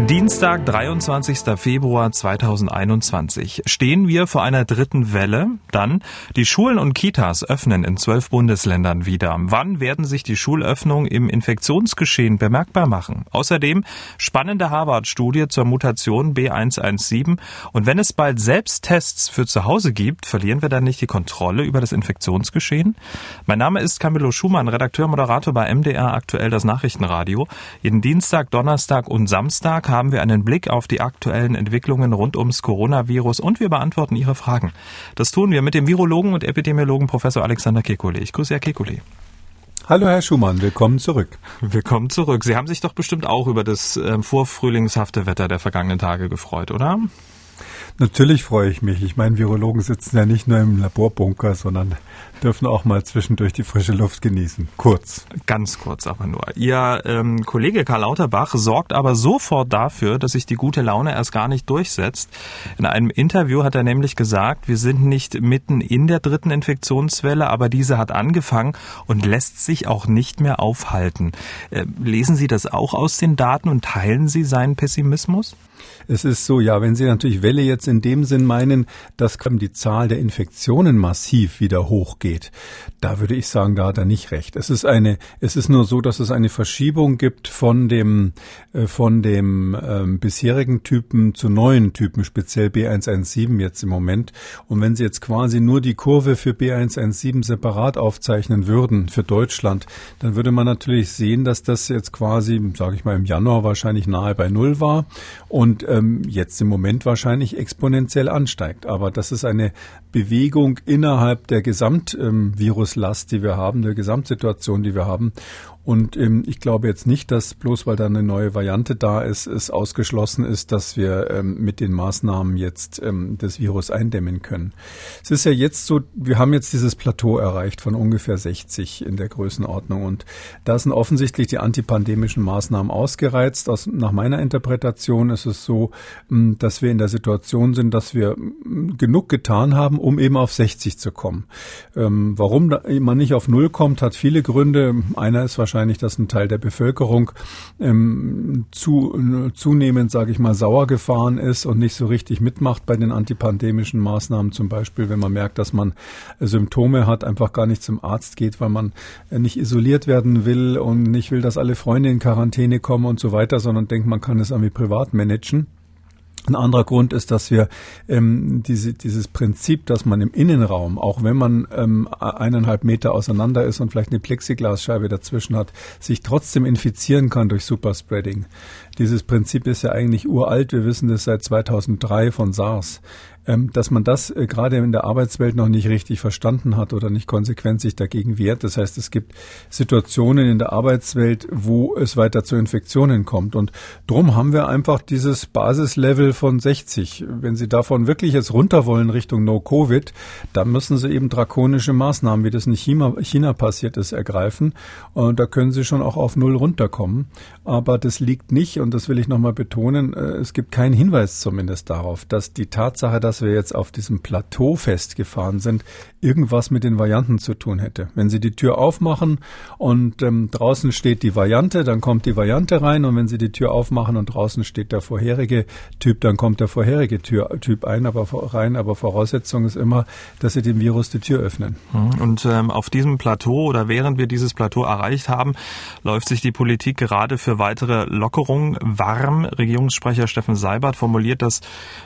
Dienstag, 23. Februar 2021. Stehen wir vor einer dritten Welle? Dann, die Schulen und Kitas öffnen in zwölf Bundesländern wieder. Wann werden sich die Schulöffnungen im Infektionsgeschehen bemerkbar machen? Außerdem spannende Harvard-Studie zur Mutation B117. Und wenn es bald Selbsttests für zu Hause gibt, verlieren wir dann nicht die Kontrolle über das Infektionsgeschehen? Mein Name ist Camillo Schumann, Redakteur, Moderator bei MDR aktuell das Nachrichtenradio. Jeden Dienstag, Donnerstag und Samstag Tag haben wir einen Blick auf die aktuellen Entwicklungen rund ums Coronavirus und wir beantworten Ihre Fragen. Das tun wir mit dem Virologen und Epidemiologen Professor Alexander Kekulé. Ich grüße Herr Kekulé. Hallo Herr Schumann, willkommen zurück. Willkommen zurück. Sie haben sich doch bestimmt auch über das äh, vorfrühlingshafte Wetter der vergangenen Tage gefreut, oder? Natürlich freue ich mich. Ich meine, Virologen sitzen ja nicht nur im Laborbunker, sondern dürfen auch mal zwischendurch die frische Luft genießen. Kurz. Ganz kurz aber nur. Ihr ähm, Kollege Karl Lauterbach sorgt aber sofort dafür, dass sich die gute Laune erst gar nicht durchsetzt. In einem Interview hat er nämlich gesagt, wir sind nicht mitten in der dritten Infektionswelle, aber diese hat angefangen und lässt sich auch nicht mehr aufhalten. Äh, lesen Sie das auch aus den Daten und teilen Sie seinen Pessimismus? Es ist so, ja, wenn Sie natürlich Welle jetzt in dem Sinn meinen, dass die Zahl der Infektionen massiv wieder hochgeht, da würde ich sagen, da hat er nicht recht. Es ist eine, es ist nur so, dass es eine Verschiebung gibt von dem, äh, von dem ähm, bisherigen Typen zu neuen Typen, speziell B117 jetzt im Moment. Und wenn Sie jetzt quasi nur die Kurve für B117 separat aufzeichnen würden für Deutschland, dann würde man natürlich sehen, dass das jetzt quasi, sage ich mal, im Januar wahrscheinlich nahe bei Null war und ähm, jetzt im Moment wahrscheinlich exponentiell ansteigt. Aber das ist eine Bewegung innerhalb der Gesamtviruslast, ähm, die wir haben, der Gesamtsituation, die wir haben. Und ähm, ich glaube jetzt nicht, dass bloß weil da eine neue Variante da ist, es ausgeschlossen ist, dass wir ähm, mit den Maßnahmen jetzt ähm, das Virus eindämmen können. Es ist ja jetzt so, wir haben jetzt dieses Plateau erreicht von ungefähr 60 in der Größenordnung und da sind offensichtlich die antipandemischen Maßnahmen ausgereizt. Aus, nach meiner Interpretation ist es so, ähm, dass wir in der Situation sind, dass wir ähm, genug getan haben, um eben auf 60 zu kommen. Ähm, warum man nicht auf Null kommt, hat viele Gründe. Einer ist wahrscheinlich dass ein Teil der Bevölkerung ähm, zu, zunehmend, sage ich mal, sauer gefahren ist und nicht so richtig mitmacht bei den antipandemischen Maßnahmen. Zum Beispiel, wenn man merkt, dass man Symptome hat, einfach gar nicht zum Arzt geht, weil man nicht isoliert werden will und nicht will, dass alle Freunde in Quarantäne kommen und so weiter, sondern denkt, man kann es irgendwie privat managen. Ein anderer Grund ist, dass wir ähm, diese, dieses Prinzip, dass man im Innenraum, auch wenn man ähm, eineinhalb Meter auseinander ist und vielleicht eine Plexiglasscheibe dazwischen hat, sich trotzdem infizieren kann durch Superspreading. Dieses Prinzip ist ja eigentlich uralt. Wir wissen das seit 2003 von SARS. Ähm, dass man das äh, gerade in der Arbeitswelt noch nicht richtig verstanden hat oder nicht konsequent sich dagegen wehrt. Das heißt, es gibt Situationen in der Arbeitswelt, wo es weiter zu Infektionen kommt. Und drum haben wir einfach dieses Basislevel von 60. Wenn Sie davon wirklich jetzt runter wollen Richtung No-Covid, dann müssen Sie eben drakonische Maßnahmen, wie das in China, China passiert ist, ergreifen. Und da können Sie schon auch auf Null runterkommen. Aber das liegt nicht, und das will ich nochmal betonen, äh, es gibt keinen Hinweis zumindest darauf, dass die Tatsache, dass dass wir jetzt auf diesem Plateau festgefahren sind, irgendwas mit den Varianten zu tun hätte. Wenn Sie die Tür aufmachen und ähm, draußen steht die Variante, dann kommt die Variante rein und wenn Sie die Tür aufmachen und draußen steht der vorherige Typ, dann kommt der vorherige Tür, Typ ein, aber rein. Aber Voraussetzung ist immer, dass Sie dem Virus die Tür öffnen. Mhm. Und ähm, auf diesem Plateau oder während wir dieses Plateau erreicht haben, läuft sich die Politik gerade für weitere Lockerungen warm. Regierungssprecher Steffen Seibert formuliert das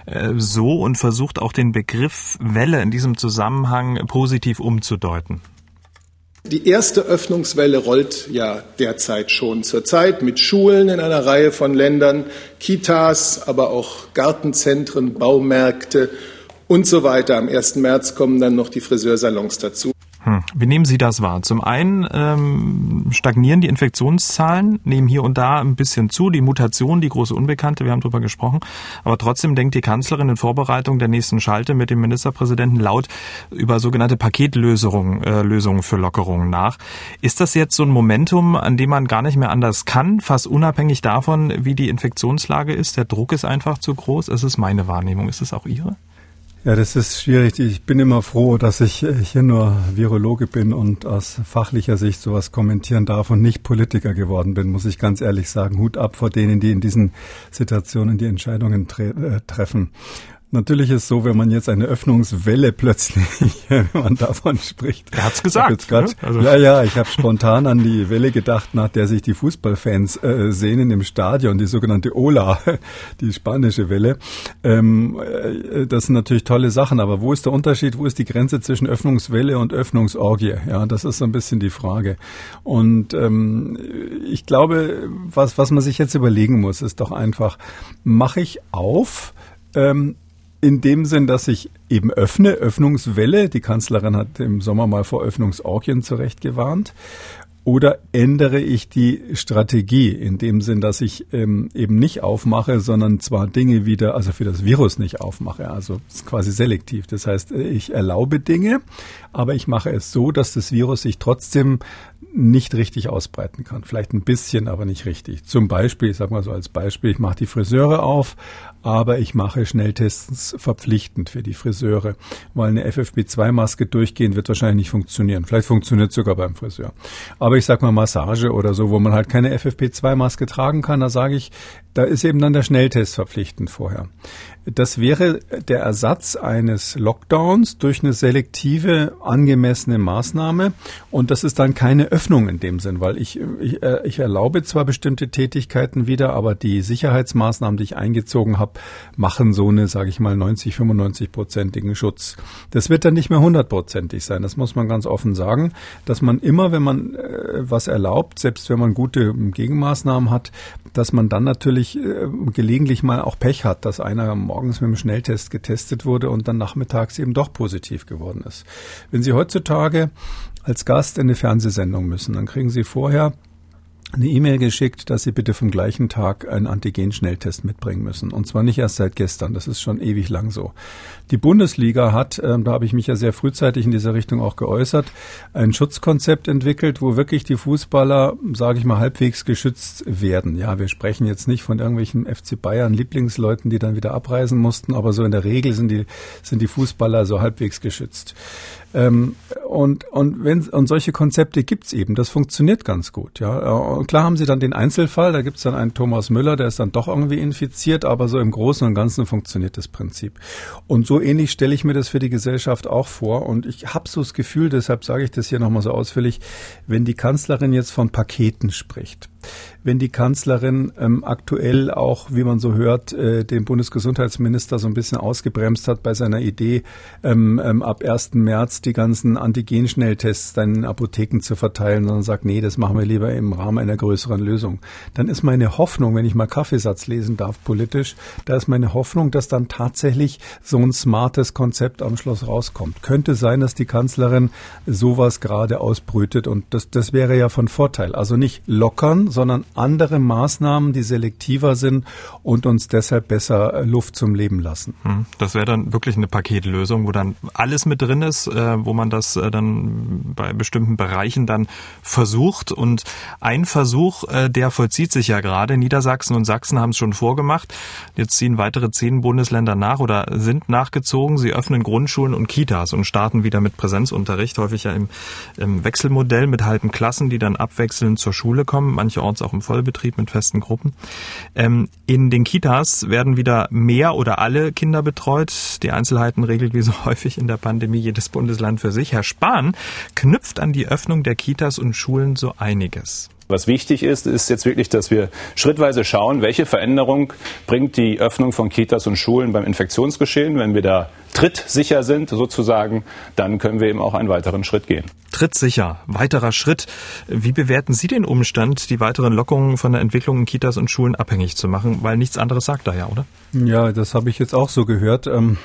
äh, so und versucht versucht auch den Begriff Welle in diesem Zusammenhang positiv umzudeuten. Die erste Öffnungswelle rollt ja derzeit schon zurzeit mit Schulen in einer Reihe von Ländern, Kitas, aber auch Gartenzentren, Baumärkte und so weiter. Am 1. März kommen dann noch die Friseursalons dazu. Hm. Wie nehmen Sie das wahr? Zum einen ähm, stagnieren die Infektionszahlen, nehmen hier und da ein bisschen zu, die Mutation, die große Unbekannte, wir haben darüber gesprochen, aber trotzdem denkt die Kanzlerin in Vorbereitung der nächsten Schalte mit dem Ministerpräsidenten laut über sogenannte Paketlösungen äh, Lösungen für Lockerungen nach. Ist das jetzt so ein Momentum, an dem man gar nicht mehr anders kann, fast unabhängig davon, wie die Infektionslage ist? Der Druck ist einfach zu groß. Es ist meine Wahrnehmung. Ist es auch Ihre? Ja, das ist schwierig. Ich bin immer froh, dass ich hier nur Virologe bin und aus fachlicher Sicht sowas kommentieren darf und nicht Politiker geworden bin, muss ich ganz ehrlich sagen. Hut ab vor denen, die in diesen Situationen die Entscheidungen tre äh, treffen. Natürlich ist so, wenn man jetzt eine Öffnungswelle plötzlich, wenn man davon spricht. Er hat's gesagt. Grad, ne? also. Ja, ja, ich habe spontan an die Welle gedacht, nach der sich die Fußballfans äh, sehnen im Stadion, die sogenannte Ola, die spanische Welle. Ähm, äh, das sind natürlich tolle Sachen, aber wo ist der Unterschied, wo ist die Grenze zwischen Öffnungswelle und Öffnungsorgie? Ja, das ist so ein bisschen die Frage. Und ähm, ich glaube, was, was man sich jetzt überlegen muss, ist doch einfach, mache ich auf, ähm, in dem Sinn, dass ich eben öffne, Öffnungswelle. Die Kanzlerin hat im Sommer mal vor Öffnungsorgien zurecht gewarnt. Oder ändere ich die Strategie in dem Sinn, dass ich ähm, eben nicht aufmache, sondern zwar Dinge wieder, also für das Virus nicht aufmache, also quasi selektiv. Das heißt, ich erlaube Dinge, aber ich mache es so, dass das Virus sich trotzdem nicht richtig ausbreiten kann. Vielleicht ein bisschen, aber nicht richtig. Zum Beispiel, ich sage mal so als Beispiel, ich mache die Friseure auf, aber ich mache Schnelltests verpflichtend für die Friseure, weil eine FFP2-Maske durchgehend wird wahrscheinlich nicht funktionieren. Vielleicht funktioniert sogar beim Friseur. Aber ich sage mal Massage oder so, wo man halt keine FFP2-Maske tragen kann, da sage ich, da ist eben dann der Schnelltest verpflichtend vorher. Das wäre der Ersatz eines Lockdowns durch eine selektive, angemessene Maßnahme. Und das ist dann keine Öffnung in dem Sinn, weil ich, ich, äh, ich erlaube zwar bestimmte Tätigkeiten wieder, aber die Sicherheitsmaßnahmen, die ich eingezogen habe, machen so eine, sage ich mal, 90, 95-prozentigen Schutz. Das wird dann nicht mehr hundertprozentig sein. Das muss man ganz offen sagen, dass man immer, wenn man äh, was erlaubt, selbst wenn man gute Gegenmaßnahmen hat, dass man dann natürlich äh, gelegentlich mal auch Pech hat, dass einer morgens mit dem Schnelltest getestet wurde und dann nachmittags eben doch positiv geworden ist. Wenn Sie heutzutage als Gast in eine Fernsehsendung müssen, dann kriegen Sie vorher eine E-Mail geschickt, dass Sie bitte vom gleichen Tag einen Antigen-Schnelltest mitbringen müssen. Und zwar nicht erst seit gestern, das ist schon ewig lang so. Die Bundesliga hat, äh, da habe ich mich ja sehr frühzeitig in dieser Richtung auch geäußert, ein Schutzkonzept entwickelt, wo wirklich die Fußballer, sage ich mal, halbwegs geschützt werden. Ja, wir sprechen jetzt nicht von irgendwelchen FC Bayern Lieblingsleuten, die dann wieder abreisen mussten, aber so in der Regel sind die, sind die Fußballer so halbwegs geschützt. Ähm, und, und, wenn, und solche Konzepte gibt's eben. Das funktioniert ganz gut. Ja. Und klar haben sie dann den Einzelfall, da gibt's dann einen Thomas Müller, der ist dann doch irgendwie infiziert, aber so im Großen und Ganzen funktioniert das Prinzip. Und so ähnlich stelle ich mir das für die Gesellschaft auch vor. Und ich habe so das Gefühl, deshalb sage ich das hier nochmal so ausführlich, wenn die Kanzlerin jetzt von Paketen spricht, wenn die Kanzlerin ähm, aktuell auch, wie man so hört, äh, den Bundesgesundheitsminister so ein bisschen ausgebremst hat bei seiner Idee, ähm, ähm, ab 1. März die ganzen Antigen-Schnelltests dann in Apotheken zu verteilen, sondern sagt, nee, das machen wir lieber im Rahmen einer größeren Lösung. Dann ist meine Hoffnung, wenn ich mal Kaffeesatz lesen darf politisch, da ist meine Hoffnung, dass dann tatsächlich so ein smartes Konzept am Schluss rauskommt. Könnte sein, dass die Kanzlerin sowas gerade ausbrütet und das, das wäre ja von Vorteil. Also nicht lockern, sondern andere Maßnahmen, die selektiver sind und uns deshalb besser äh, Luft zum Leben lassen. Hm, das wäre dann wirklich eine Paketlösung, wo dann alles mit drin ist, äh, wo man das äh, dann bei bestimmten Bereichen dann versucht. Und ein Versuch, der vollzieht sich ja gerade. Niedersachsen und Sachsen haben es schon vorgemacht. Jetzt ziehen weitere zehn Bundesländer nach oder sind nachgezogen. Sie öffnen Grundschulen und Kitas und starten wieder mit Präsenzunterricht, häufig ja im, im Wechselmodell mit halben Klassen, die dann abwechselnd zur Schule kommen. Manche mancherorts auch im Vollbetrieb mit festen Gruppen. Ähm, in den Kitas werden wieder mehr oder alle Kinder betreut. Die Einzelheiten regelt wie so häufig in der Pandemie jedes Bundesland für sich. Herr Spahn knüpft an die Öffnung der Kitas und Schulen so einiges. Was wichtig ist, ist jetzt wirklich, dass wir schrittweise schauen, welche Veränderung bringt die Öffnung von Kitas und Schulen beim Infektionsgeschehen. Wenn wir da trittsicher sind, sozusagen, dann können wir eben auch einen weiteren Schritt gehen. Trittsicher, weiterer Schritt. Wie bewerten Sie den Umstand, die weiteren Lockungen von der Entwicklung in Kitas und Schulen abhängig zu machen? Weil nichts anderes sagt er ja, oder? Ja, das habe ich jetzt auch so gehört. Ähm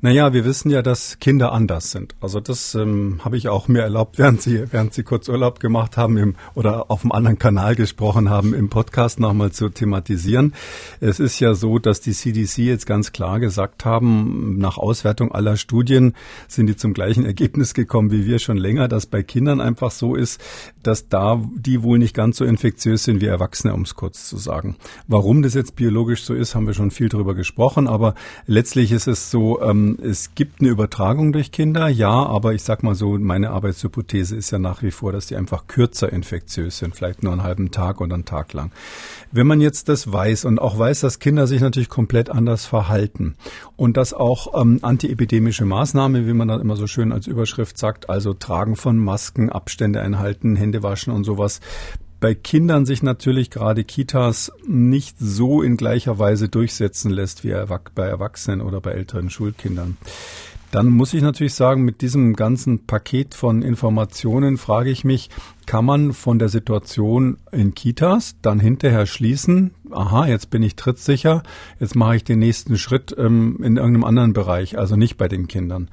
naja, wir wissen ja, dass Kinder anders sind. Also das ähm, habe ich auch mir erlaubt, während Sie, während Sie kurz Urlaub gemacht haben im, oder auf einem anderen Kanal gesprochen haben, im Podcast nochmal zu thematisieren. Es ist ja so, dass die CDC jetzt ganz klar gesagt haben, nach Auswertung aller Studien sind die zum gleichen Ergebnis gekommen wie wir schon länger, dass bei Kindern einfach so ist, dass da die wohl nicht ganz so infektiös sind wie Erwachsene, um es kurz zu sagen. Warum das jetzt biologisch so ist, haben wir schon viel drüber gesprochen, aber letztlich ist es so, so, ähm, es gibt eine Übertragung durch Kinder, ja, aber ich sag mal so, meine Arbeitshypothese ist ja nach wie vor, dass die einfach kürzer infektiös sind, vielleicht nur einen halben Tag oder einen Tag lang. Wenn man jetzt das weiß und auch weiß, dass Kinder sich natürlich komplett anders verhalten und dass auch ähm, antiepidemische Maßnahmen, wie man dann immer so schön als Überschrift sagt, also Tragen von Masken, Abstände einhalten, Hände waschen und sowas, bei Kindern sich natürlich gerade Kitas nicht so in gleicher Weise durchsetzen lässt wie bei Erwachsenen oder bei älteren Schulkindern. Dann muss ich natürlich sagen, mit diesem ganzen Paket von Informationen frage ich mich, kann man von der Situation in Kitas dann hinterher schließen, aha, jetzt bin ich trittsicher, jetzt mache ich den nächsten Schritt ähm, in irgendeinem anderen Bereich, also nicht bei den Kindern.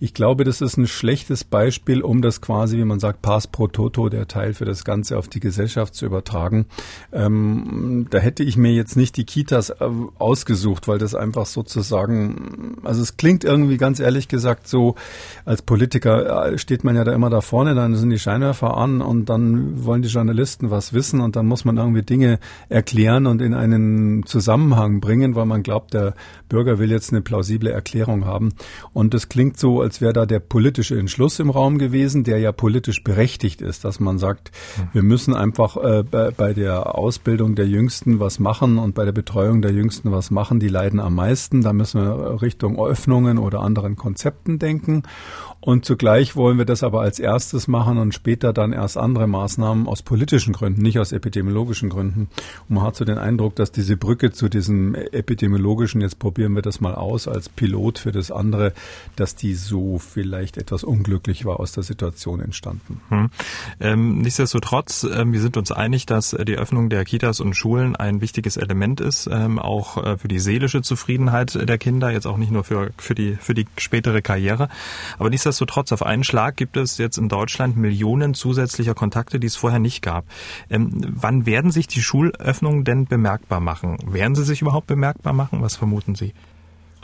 Ich glaube, das ist ein schlechtes Beispiel, um das quasi, wie man sagt, Pass pro Toto, der Teil für das Ganze auf die Gesellschaft zu übertragen. Ähm, da hätte ich mir jetzt nicht die Kitas äh, ausgesucht, weil das einfach sozusagen, also es klingt irgendwie ganz ehrlich gesagt so, als Politiker äh, steht man ja da immer da vorne, dann sind die Scheinwerfer an und dann wollen die Journalisten was wissen und dann muss man irgendwie Dinge erklären und in einen Zusammenhang bringen, weil man glaubt, der Bürger will jetzt eine plausible Erklärung haben. Und das klingt so, als wäre da der politische Entschluss im Raum gewesen, der ja politisch berechtigt ist, dass man sagt, wir müssen einfach äh, bei, bei der Ausbildung der Jüngsten was machen und bei der Betreuung der Jüngsten was machen. Die leiden am meisten. Da müssen wir Richtung Öffnungen oder anderen Konzepten denken. Und zugleich wollen wir das aber als erstes machen und später dann erst andere Maßnahmen aus politischen Gründen, nicht aus epidemiologischen Gründen. Und man hat so den Eindruck, dass diese Brücke zu diesem epidemiologischen, jetzt probieren wir das mal aus als Pilot für das andere, dass die so vielleicht etwas unglücklich war aus der Situation entstanden. Hm. Ähm, nichtsdestotrotz, äh, wir sind uns einig, dass die Öffnung der Kitas und Schulen ein wichtiges Element ist, ähm, auch äh, für die seelische Zufriedenheit der Kinder, jetzt auch nicht nur für, für, die, für die spätere Karriere. Aber Nichtsdestotrotz, auf einen Schlag gibt es jetzt in Deutschland Millionen zusätzlicher Kontakte, die es vorher nicht gab. Ähm, wann werden sich die Schulöffnungen denn bemerkbar machen? Werden sie sich überhaupt bemerkbar machen? Was vermuten Sie?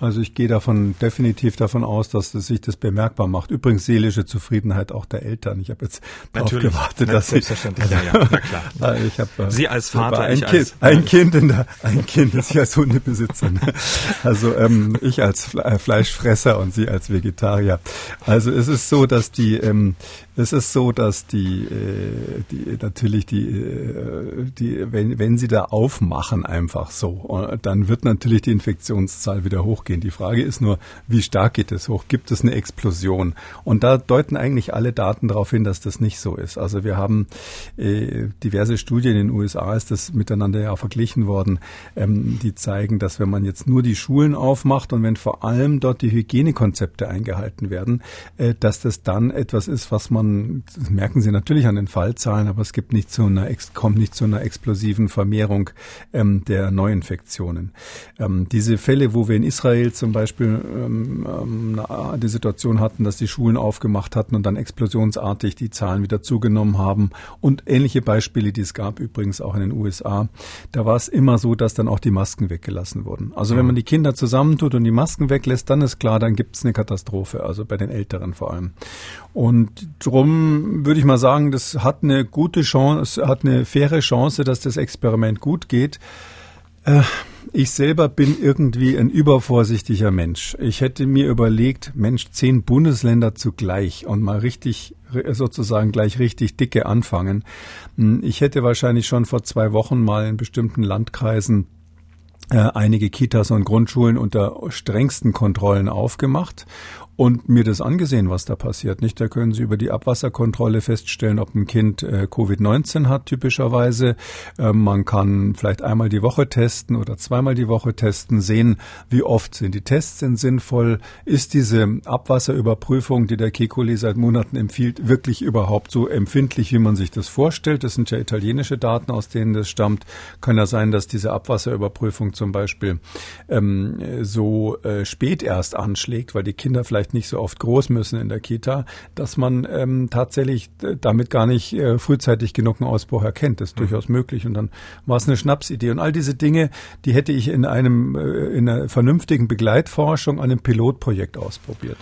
Also ich gehe davon definitiv davon aus, dass das sich das bemerkbar macht. Übrigens seelische Zufriedenheit auch der Eltern. Ich habe jetzt darauf gewartet, dass sie selbstverständlich. ja, ja, na klar. ich habe äh, Sie als Vater, ein Kind, als, ein Kind in der, ein Kind ist ja eine Hundebesitzer. Ne? Also ähm, ich als äh, Fleischfresser und Sie als Vegetarier. Also es ist so, dass die ähm, es ist so, dass die, äh, die natürlich die, äh, die wenn, wenn sie da aufmachen einfach so, äh, dann wird natürlich die Infektionszahl wieder hochgehen. Die Frage ist nur, wie stark geht es hoch? Gibt es eine Explosion? Und da deuten eigentlich alle Daten darauf hin, dass das nicht so ist. Also wir haben diverse Studien in den USA, ist das miteinander ja verglichen worden, ähm, die zeigen, dass wenn man jetzt nur die Schulen aufmacht und wenn vor allem dort die Hygienekonzepte eingehalten werden, dass das dann etwas ist, was man das merken Sie natürlich an den Fallzahlen, aber es gibt nicht zu einer, kommt nicht zu einer explosiven Vermehrung ähm, der Neuinfektionen. Ähm, diese Fälle, wo wir in Israel zum Beispiel ähm, ähm die Situation hatten, dass die Schulen aufgemacht hatten und dann explosionsartig die Zahlen wieder zugenommen haben und ähnliche Beispiele, die es gab übrigens auch in den USA, da war es immer so, dass dann auch die Masken weggelassen wurden. Also wenn man die Kinder zusammentut und die Masken weglässt, dann ist klar, dann gibt es eine Katastrophe, also bei den Älteren vor allem. Und drum würde ich mal sagen, das hat eine gute Chance, hat eine faire Chance, dass das Experiment gut geht. Äh, ich selber bin irgendwie ein übervorsichtiger Mensch. Ich hätte mir überlegt, Mensch, zehn Bundesländer zugleich und mal richtig, sozusagen gleich richtig dicke anfangen. Hm, ich hätte wahrscheinlich schon vor zwei Wochen mal in bestimmten Landkreisen äh, einige Kitas und Grundschulen unter strengsten Kontrollen aufgemacht und mir das angesehen, was da passiert. Nicht, da können Sie über die Abwasserkontrolle feststellen, ob ein Kind äh, Covid-19 hat, typischerweise. Ähm, man kann vielleicht einmal die Woche testen oder zweimal die Woche testen, sehen, wie oft sind die Tests denn sinnvoll. Ist diese Abwasserüberprüfung, die der Kekuli seit Monaten empfiehlt, wirklich überhaupt so empfindlich, wie man sich das vorstellt? Das sind ja italienische Daten, aus denen das stammt. Kann ja sein, dass diese Abwasserüberprüfung zum Beispiel ähm, so äh, spät erst anschlägt, weil die Kinder vielleicht vielleicht nicht so oft groß müssen in der Kita, dass man ähm, tatsächlich damit gar nicht äh, frühzeitig genug einen Ausbruch erkennt. Das ist mhm. durchaus möglich. Und dann war es eine Schnapsidee. Und all diese Dinge, die hätte ich in einem äh, in einer vernünftigen Begleitforschung an einem Pilotprojekt ausprobiert.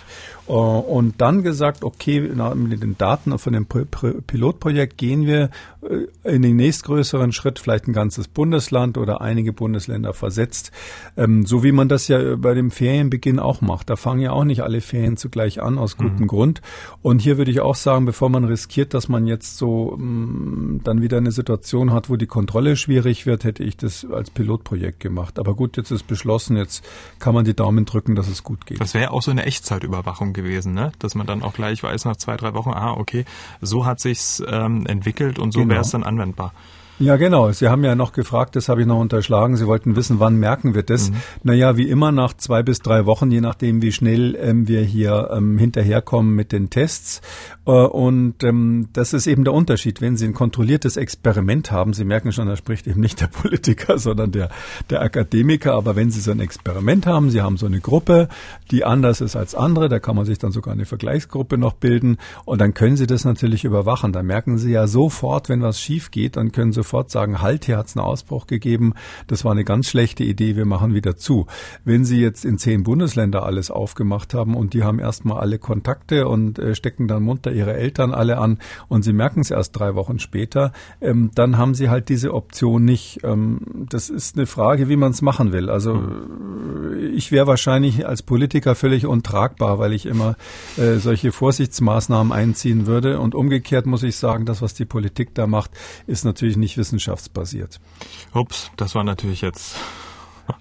Äh, und dann gesagt, okay, mit den Daten von dem Pilotprojekt gehen wir äh, in den nächstgrößeren Schritt, vielleicht ein ganzes Bundesland oder einige Bundesländer versetzt, ähm, so wie man das ja bei dem Ferienbeginn auch macht. Da fangen ja auch nicht alle Ferien zugleich an, aus gutem mhm. Grund. Und hier würde ich auch sagen, bevor man riskiert, dass man jetzt so mm, dann wieder eine Situation hat, wo die Kontrolle schwierig wird, hätte ich das als Pilotprojekt gemacht. Aber gut, jetzt ist beschlossen, jetzt kann man die Daumen drücken, dass es gut geht. Das wäre auch so eine Echtzeitüberwachung gewesen, ne? dass man dann auch gleich weiß nach zwei, drei Wochen, ah, okay, so hat sich's ähm, entwickelt und so genau. wäre es dann anwendbar. Ja, genau. Sie haben ja noch gefragt, das habe ich noch unterschlagen. Sie wollten wissen, wann merken wir das? Mhm. Naja, wie immer nach zwei bis drei Wochen, je nachdem, wie schnell ähm, wir hier ähm, hinterherkommen mit den Tests. Äh, und ähm, das ist eben der Unterschied. Wenn Sie ein kontrolliertes Experiment haben, Sie merken schon, da spricht eben nicht der Politiker, sondern der, der Akademiker. Aber wenn Sie so ein Experiment haben, Sie haben so eine Gruppe, die anders ist als andere, da kann man sich dann sogar eine Vergleichsgruppe noch bilden. Und dann können Sie das natürlich überwachen. Da merken Sie ja sofort, wenn was schief geht, dann können Sie sofort sagen, halt, hier hat es einen Ausbruch gegeben, das war eine ganz schlechte Idee, wir machen wieder zu. Wenn Sie jetzt in zehn Bundesländer alles aufgemacht haben und die haben erstmal alle Kontakte und äh, stecken dann munter ihre Eltern alle an und Sie merken es erst drei Wochen später, ähm, dann haben Sie halt diese Option nicht. Ähm, das ist eine Frage, wie man es machen will. Also mhm. ich wäre wahrscheinlich als Politiker völlig untragbar, weil ich immer äh, solche Vorsichtsmaßnahmen einziehen würde. Und umgekehrt muss ich sagen, das, was die Politik da macht, ist natürlich nicht wissenschaftsbasiert. Ups, das war natürlich jetzt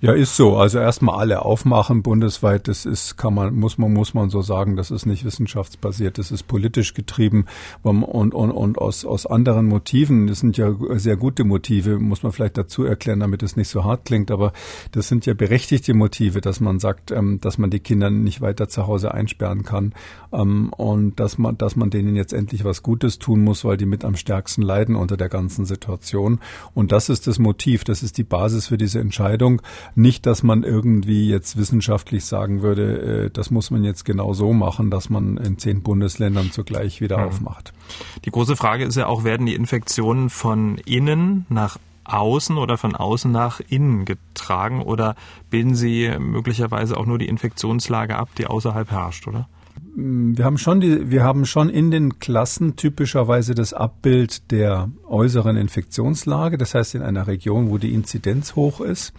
ja, ist so. Also erstmal alle aufmachen bundesweit. Das ist, kann man, muss man, muss man so sagen, das ist nicht wissenschaftsbasiert. Das ist politisch getrieben und, und, und aus, aus anderen Motiven. Das sind ja sehr gute Motive, muss man vielleicht dazu erklären, damit es nicht so hart klingt. Aber das sind ja berechtigte Motive, dass man sagt, ähm, dass man die Kinder nicht weiter zu Hause einsperren kann ähm, und dass man, dass man denen jetzt endlich was Gutes tun muss, weil die mit am stärksten leiden unter der ganzen Situation. Und das ist das Motiv. Das ist die Basis für diese Entscheidung. Nicht, dass man irgendwie jetzt wissenschaftlich sagen würde, äh, das muss man jetzt genau so machen, dass man in zehn Bundesländern zugleich wieder mhm. aufmacht. Die große Frage ist ja auch, werden die Infektionen von innen nach außen oder von außen nach innen getragen oder bilden sie möglicherweise auch nur die Infektionslage ab, die außerhalb herrscht, oder? Wir haben schon die, wir haben schon in den Klassen typischerweise das Abbild der äußeren Infektionslage, das heißt in einer Region, wo die Inzidenz hoch ist.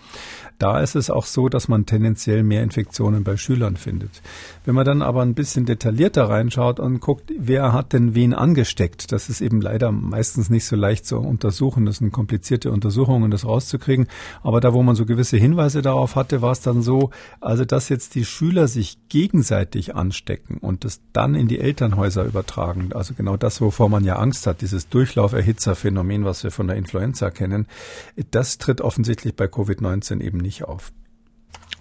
Da ist es auch so, dass man tendenziell mehr Infektionen bei Schülern findet. Wenn man dann aber ein bisschen detaillierter reinschaut und guckt, wer hat denn wen angesteckt, das ist eben leider meistens nicht so leicht zu untersuchen. Das sind komplizierte Untersuchungen, das rauszukriegen. Aber da, wo man so gewisse Hinweise darauf hatte, war es dann so, also dass jetzt die Schüler sich gegenseitig anstecken und das dann in die Elternhäuser übertragen. Also genau das, wovor man ja Angst hat, dieses Durchlauferhitzerphänomen, was wir von der Influenza kennen, das tritt offensichtlich bei Covid-19 eben nicht auf.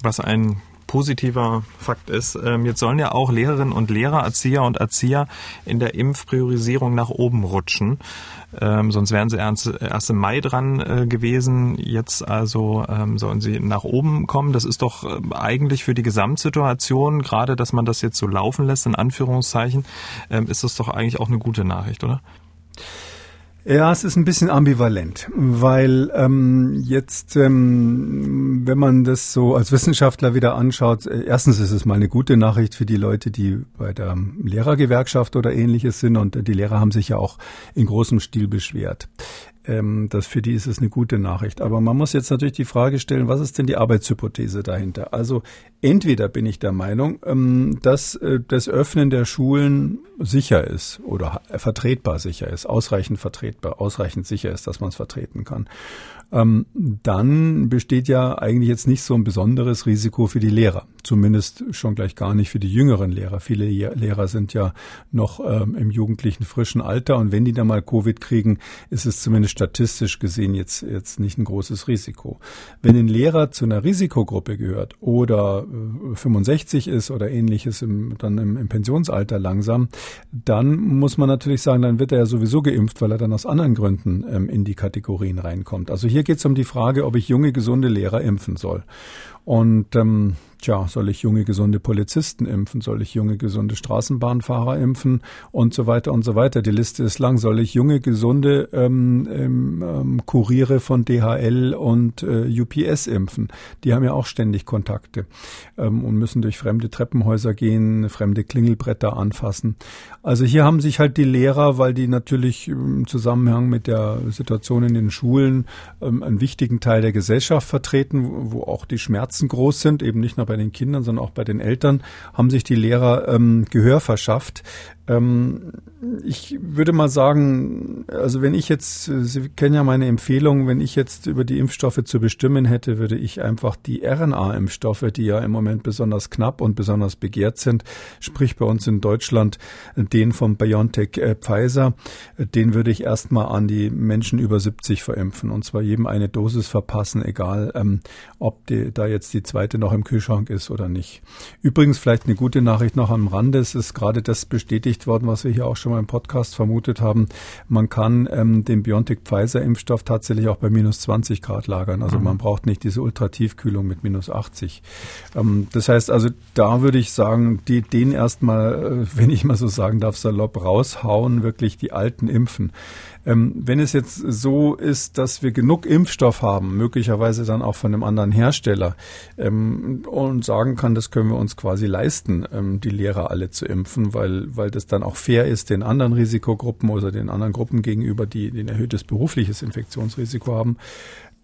Was ein positiver Fakt ist. Ähm, jetzt sollen ja auch Lehrerinnen und Lehrer, Erzieher und Erzieher in der Impfpriorisierung nach oben rutschen. Ähm, sonst wären sie erst, erst im Mai dran äh, gewesen. Jetzt also ähm, sollen sie nach oben kommen. Das ist doch äh, eigentlich für die Gesamtsituation, gerade dass man das jetzt so laufen lässt, in Anführungszeichen, ähm, ist das doch eigentlich auch eine gute Nachricht, oder? Ja, es ist ein bisschen ambivalent, weil ähm, jetzt, ähm, wenn man das so als Wissenschaftler wieder anschaut, äh, erstens ist es mal eine gute Nachricht für die Leute, die bei der Lehrergewerkschaft oder ähnliches sind und die Lehrer haben sich ja auch in großem Stil beschwert. Ähm, das für die ist es eine gute Nachricht. Aber man muss jetzt natürlich die Frage stellen, was ist denn die Arbeitshypothese dahinter? Also entweder bin ich der Meinung, ähm, dass äh, das Öffnen der Schulen sicher ist oder vertretbar sicher ist, ausreichend vertretbar, ausreichend sicher ist, dass man es vertreten kann ähm, dann besteht ja eigentlich jetzt nicht so ein besonderes Risiko für die Lehrer. Zumindest schon gleich gar nicht für die jüngeren Lehrer. Viele Lehrer sind ja noch ähm, im jugendlichen frischen Alter und wenn die dann mal Covid kriegen, ist es zumindest statistisch gesehen jetzt, jetzt nicht ein großes Risiko. Wenn ein Lehrer zu einer Risikogruppe gehört oder äh, 65 ist oder ähnliches im, dann im, im Pensionsalter langsam, dann muss man natürlich sagen, dann wird er ja sowieso geimpft, weil er dann aus anderen Gründen ähm, in die Kategorien reinkommt. Also hier hier geht es um die Frage, ob ich junge, gesunde Lehrer impfen soll. Und ähm, Tja, soll ich junge, gesunde Polizisten impfen? Soll ich junge, gesunde Straßenbahnfahrer impfen? Und so weiter und so weiter. Die Liste ist lang. Soll ich junge, gesunde ähm, ähm, ähm Kuriere von DHL und äh, UPS impfen? Die haben ja auch ständig Kontakte ähm, und müssen durch fremde Treppenhäuser gehen, fremde Klingelbretter anfassen. Also hier haben sich halt die Lehrer, weil die natürlich im Zusammenhang mit der Situation in den Schulen ähm, einen wichtigen Teil der Gesellschaft vertreten, wo auch die Schmerzen groß sind, eben nicht nur bei den Kindern, sondern auch bei den Eltern, haben sich die Lehrer ähm, Gehör verschafft. Ähm, ich würde mal sagen, also wenn ich jetzt, Sie kennen ja meine Empfehlung, wenn ich jetzt über die Impfstoffe zu bestimmen hätte, würde ich einfach die RNA-Impfstoffe, die ja im Moment besonders knapp und besonders begehrt sind, sprich bei uns in Deutschland den von BioNTech äh, Pfizer, den würde ich erstmal an die Menschen über 70 verimpfen und zwar jedem eine Dosis verpassen, egal ähm, ob die, da jetzt die zweite noch im Kühlschrank ist oder nicht. Übrigens vielleicht eine gute Nachricht noch am Rande, es ist gerade das bestätigt bestätigt worden, was wir hier auch schon mal im Podcast vermutet haben. Man kann ähm, den BioNTech-Pfizer-Impfstoff tatsächlich auch bei minus 20 Grad lagern. Also mhm. man braucht nicht diese Ultratiefkühlung mit minus 80. Ähm, das heißt also, da würde ich sagen, die, den erstmal, äh, wenn ich mal so sagen darf, salopp raushauen, wirklich die alten impfen. Ähm, wenn es jetzt so ist, dass wir genug Impfstoff haben, möglicherweise dann auch von einem anderen Hersteller, ähm, und sagen kann, das können wir uns quasi leisten, ähm, die Lehrer alle zu impfen, weil, weil das dann auch fair ist den anderen Risikogruppen oder den anderen Gruppen gegenüber, die, die ein erhöhtes berufliches Infektionsrisiko haben,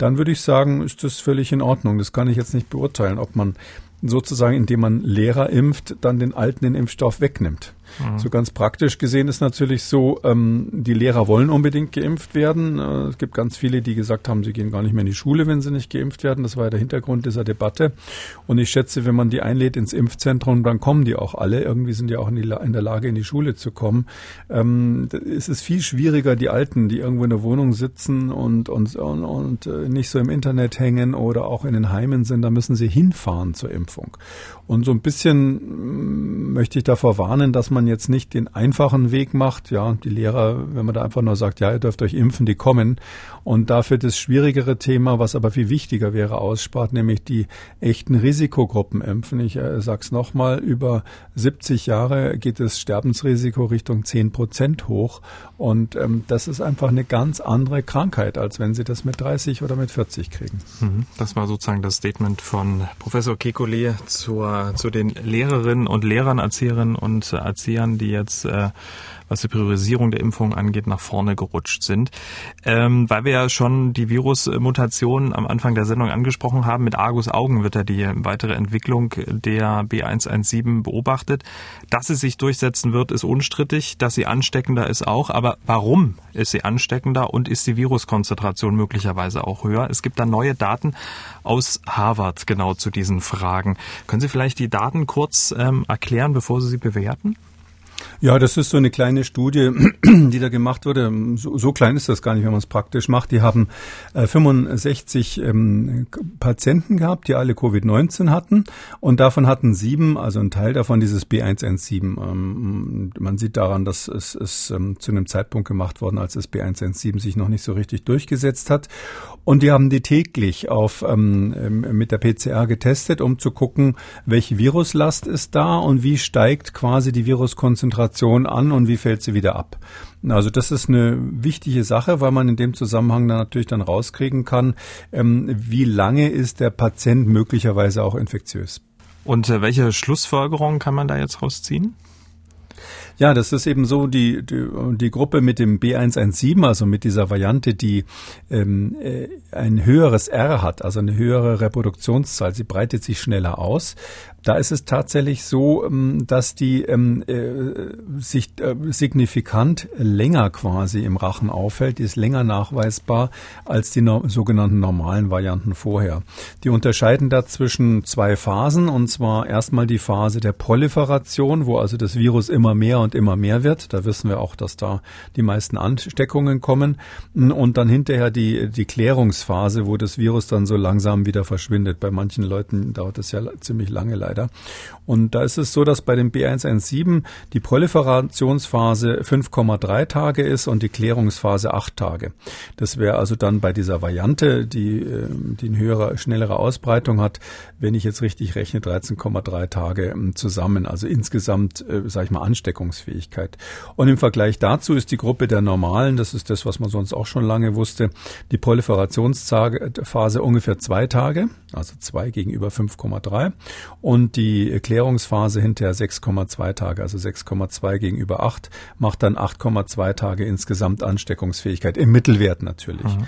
dann würde ich sagen, ist das völlig in Ordnung. Das kann ich jetzt nicht beurteilen, ob man sozusagen, indem man Lehrer impft, dann den alten den Impfstoff wegnimmt. Mhm. So ganz praktisch gesehen ist natürlich so, ähm, die Lehrer wollen unbedingt geimpft werden. Äh, es gibt ganz viele, die gesagt haben, sie gehen gar nicht mehr in die Schule, wenn sie nicht geimpft werden. Das war ja der Hintergrund dieser Debatte. Und ich schätze, wenn man die einlädt ins Impfzentrum, dann kommen die auch alle. Irgendwie sind die auch in, die, in der Lage, in die Schule zu kommen. Ähm, es ist viel schwieriger, die Alten, die irgendwo in der Wohnung sitzen und, und, und, und äh, nicht so im Internet hängen oder auch in den Heimen sind, da müssen sie hinfahren zur Impfung. Und so ein bisschen mm, möchte ich davor warnen, dass man jetzt nicht den einfachen Weg macht. Ja, die Lehrer, wenn man da einfach nur sagt, ja, ihr dürft euch impfen, die kommen. Und dafür das schwierigere Thema, was aber viel wichtiger wäre, ausspart, nämlich die echten Risikogruppen impfen. Ich äh, sag's nochmal, über 70 Jahre geht das Sterbensrisiko Richtung 10 Prozent hoch. Und ähm, das ist einfach eine ganz andere Krankheit, als wenn Sie das mit 30 oder mit 40 kriegen. Mhm. Das war sozusagen das Statement von Professor Kekulé zur, zu den Lehrerinnen und Lehrern, Erzieherinnen und Erziehern, die jetzt äh, was die Priorisierung der Impfung angeht, nach vorne gerutscht sind. Ähm, weil wir ja schon die Virusmutation am Anfang der Sendung angesprochen haben, mit Argus Augen wird ja die weitere Entwicklung der B117 beobachtet. Dass sie sich durchsetzen wird, ist unstrittig. Dass sie ansteckender ist auch. Aber warum ist sie ansteckender und ist die Viruskonzentration möglicherweise auch höher? Es gibt da neue Daten aus Harvard genau zu diesen Fragen. Können Sie vielleicht die Daten kurz ähm, erklären, bevor Sie sie bewerten? Ja, das ist so eine kleine Studie, die da gemacht wurde. So, so klein ist das gar nicht, wenn man es praktisch macht. Die haben äh, 65 ähm, Patienten gehabt, die alle Covid-19 hatten. Und davon hatten sieben, also ein Teil davon, dieses B117. Ähm, man sieht daran, dass es, es ähm, zu einem Zeitpunkt gemacht worden, als das B117 sich noch nicht so richtig durchgesetzt hat. Und die haben die täglich auf ähm, ähm mit der PCR getestet, um zu gucken, welche Viruslast ist da und wie steigt quasi die Viruskonzentration an und wie fällt sie wieder ab. Also das ist eine wichtige Sache, weil man in dem Zusammenhang dann natürlich dann rauskriegen kann, ähm, wie lange ist der Patient möglicherweise auch infektiös. Und äh, welche Schlussfolgerungen kann man da jetzt rausziehen? Ja, das ist eben so die, die, die Gruppe mit dem B117, also mit dieser Variante, die ähm, äh, ein höheres R hat, also eine höhere Reproduktionszahl. Sie breitet sich schneller aus. Da ist es tatsächlich so, ähm, dass die ähm, äh, sich äh, signifikant länger quasi im Rachen auffällt, die ist länger nachweisbar als die no sogenannten normalen Varianten vorher. Die unterscheiden da zwischen zwei Phasen, und zwar erstmal die Phase der Proliferation, wo also das Virus immer mehr und immer mehr wird. Da wissen wir auch, dass da die meisten Ansteckungen kommen. Und dann hinterher die, die Klärungsphase, wo das Virus dann so langsam wieder verschwindet. Bei manchen Leuten dauert das ja ziemlich lange leider leider. Und da ist es so, dass bei dem B117 die Proliferationsphase 5,3 Tage ist und die Klärungsphase 8 Tage. Das wäre also dann bei dieser Variante, die, ähm, die eine höhere, schnellere Ausbreitung hat, wenn ich jetzt richtig rechne, 13,3 Tage ähm, zusammen. Also insgesamt, äh, sage ich mal, Ansteckungsfähigkeit. Und im Vergleich dazu ist die Gruppe der Normalen, das ist das, was man sonst auch schon lange wusste, die Proliferationsphase ungefähr zwei Tage, also zwei gegenüber 5,3 und die Klärungsphase hinterher 6,2 Tage, also 6,2 gegenüber 8, macht dann 8,2 Tage insgesamt Ansteckungsfähigkeit, im Mittelwert natürlich. Mhm.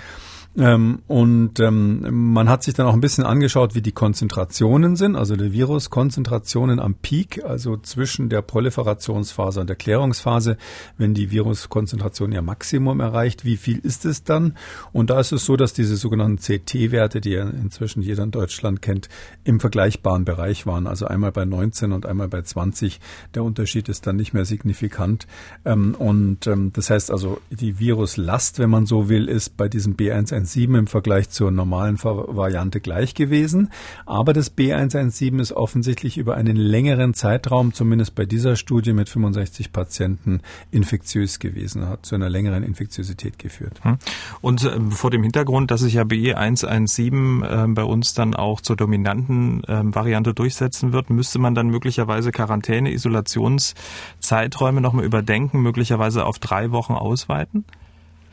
Ähm, und ähm, man hat sich dann auch ein bisschen angeschaut, wie die Konzentrationen sind, also die Viruskonzentrationen am Peak, also zwischen der Proliferationsphase und der Klärungsphase, wenn die Viruskonzentration ihr Maximum erreicht, wie viel ist es dann? Und da ist es so, dass diese sogenannten CT-Werte, die ja inzwischen jeder in Deutschland kennt, im vergleichbaren Bereich waren, also einmal bei 19 und einmal bei 20. Der Unterschied ist dann nicht mehr signifikant. Ähm, und ähm, das heißt also, die Viruslast, wenn man so will, ist bei diesem B117 B117 im Vergleich zur normalen Variante gleich gewesen. Aber das B117 ist offensichtlich über einen längeren Zeitraum, zumindest bei dieser Studie mit 65 Patienten, infektiös gewesen, hat zu einer längeren Infektiosität geführt. Hm. Und äh, vor dem Hintergrund, dass sich ja B117 äh, bei uns dann auch zur dominanten äh, Variante durchsetzen wird, müsste man dann möglicherweise Quarantäne, Isolationszeiträume nochmal überdenken, möglicherweise auf drei Wochen ausweiten?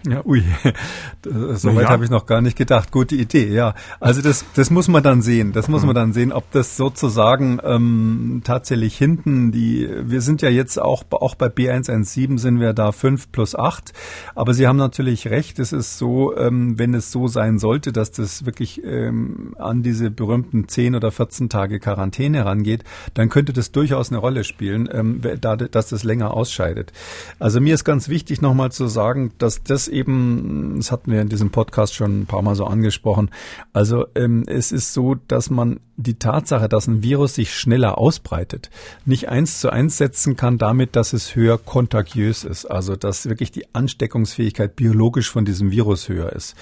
Ja, ui, soweit ja. habe ich noch gar nicht gedacht. Gute Idee, ja. Also das, das muss man dann sehen. Das muss mhm. man dann sehen, ob das sozusagen ähm, tatsächlich hinten die. Wir sind ja jetzt auch auch bei B117 sind wir da fünf plus acht. Aber Sie haben natürlich recht. Es ist so, ähm, wenn es so sein sollte, dass das wirklich ähm, an diese berühmten zehn oder 14 Tage Quarantäne rangeht, dann könnte das durchaus eine Rolle spielen, ähm, da, dass das länger ausscheidet. Also mir ist ganz wichtig nochmal zu sagen, dass das eben, das hatten wir in diesem Podcast schon ein paar Mal so angesprochen. Also ähm, es ist so, dass man die Tatsache, dass ein Virus sich schneller ausbreitet, nicht eins zu eins setzen kann damit, dass es höher kontagiös ist. Also dass wirklich die Ansteckungsfähigkeit biologisch von diesem Virus höher ist.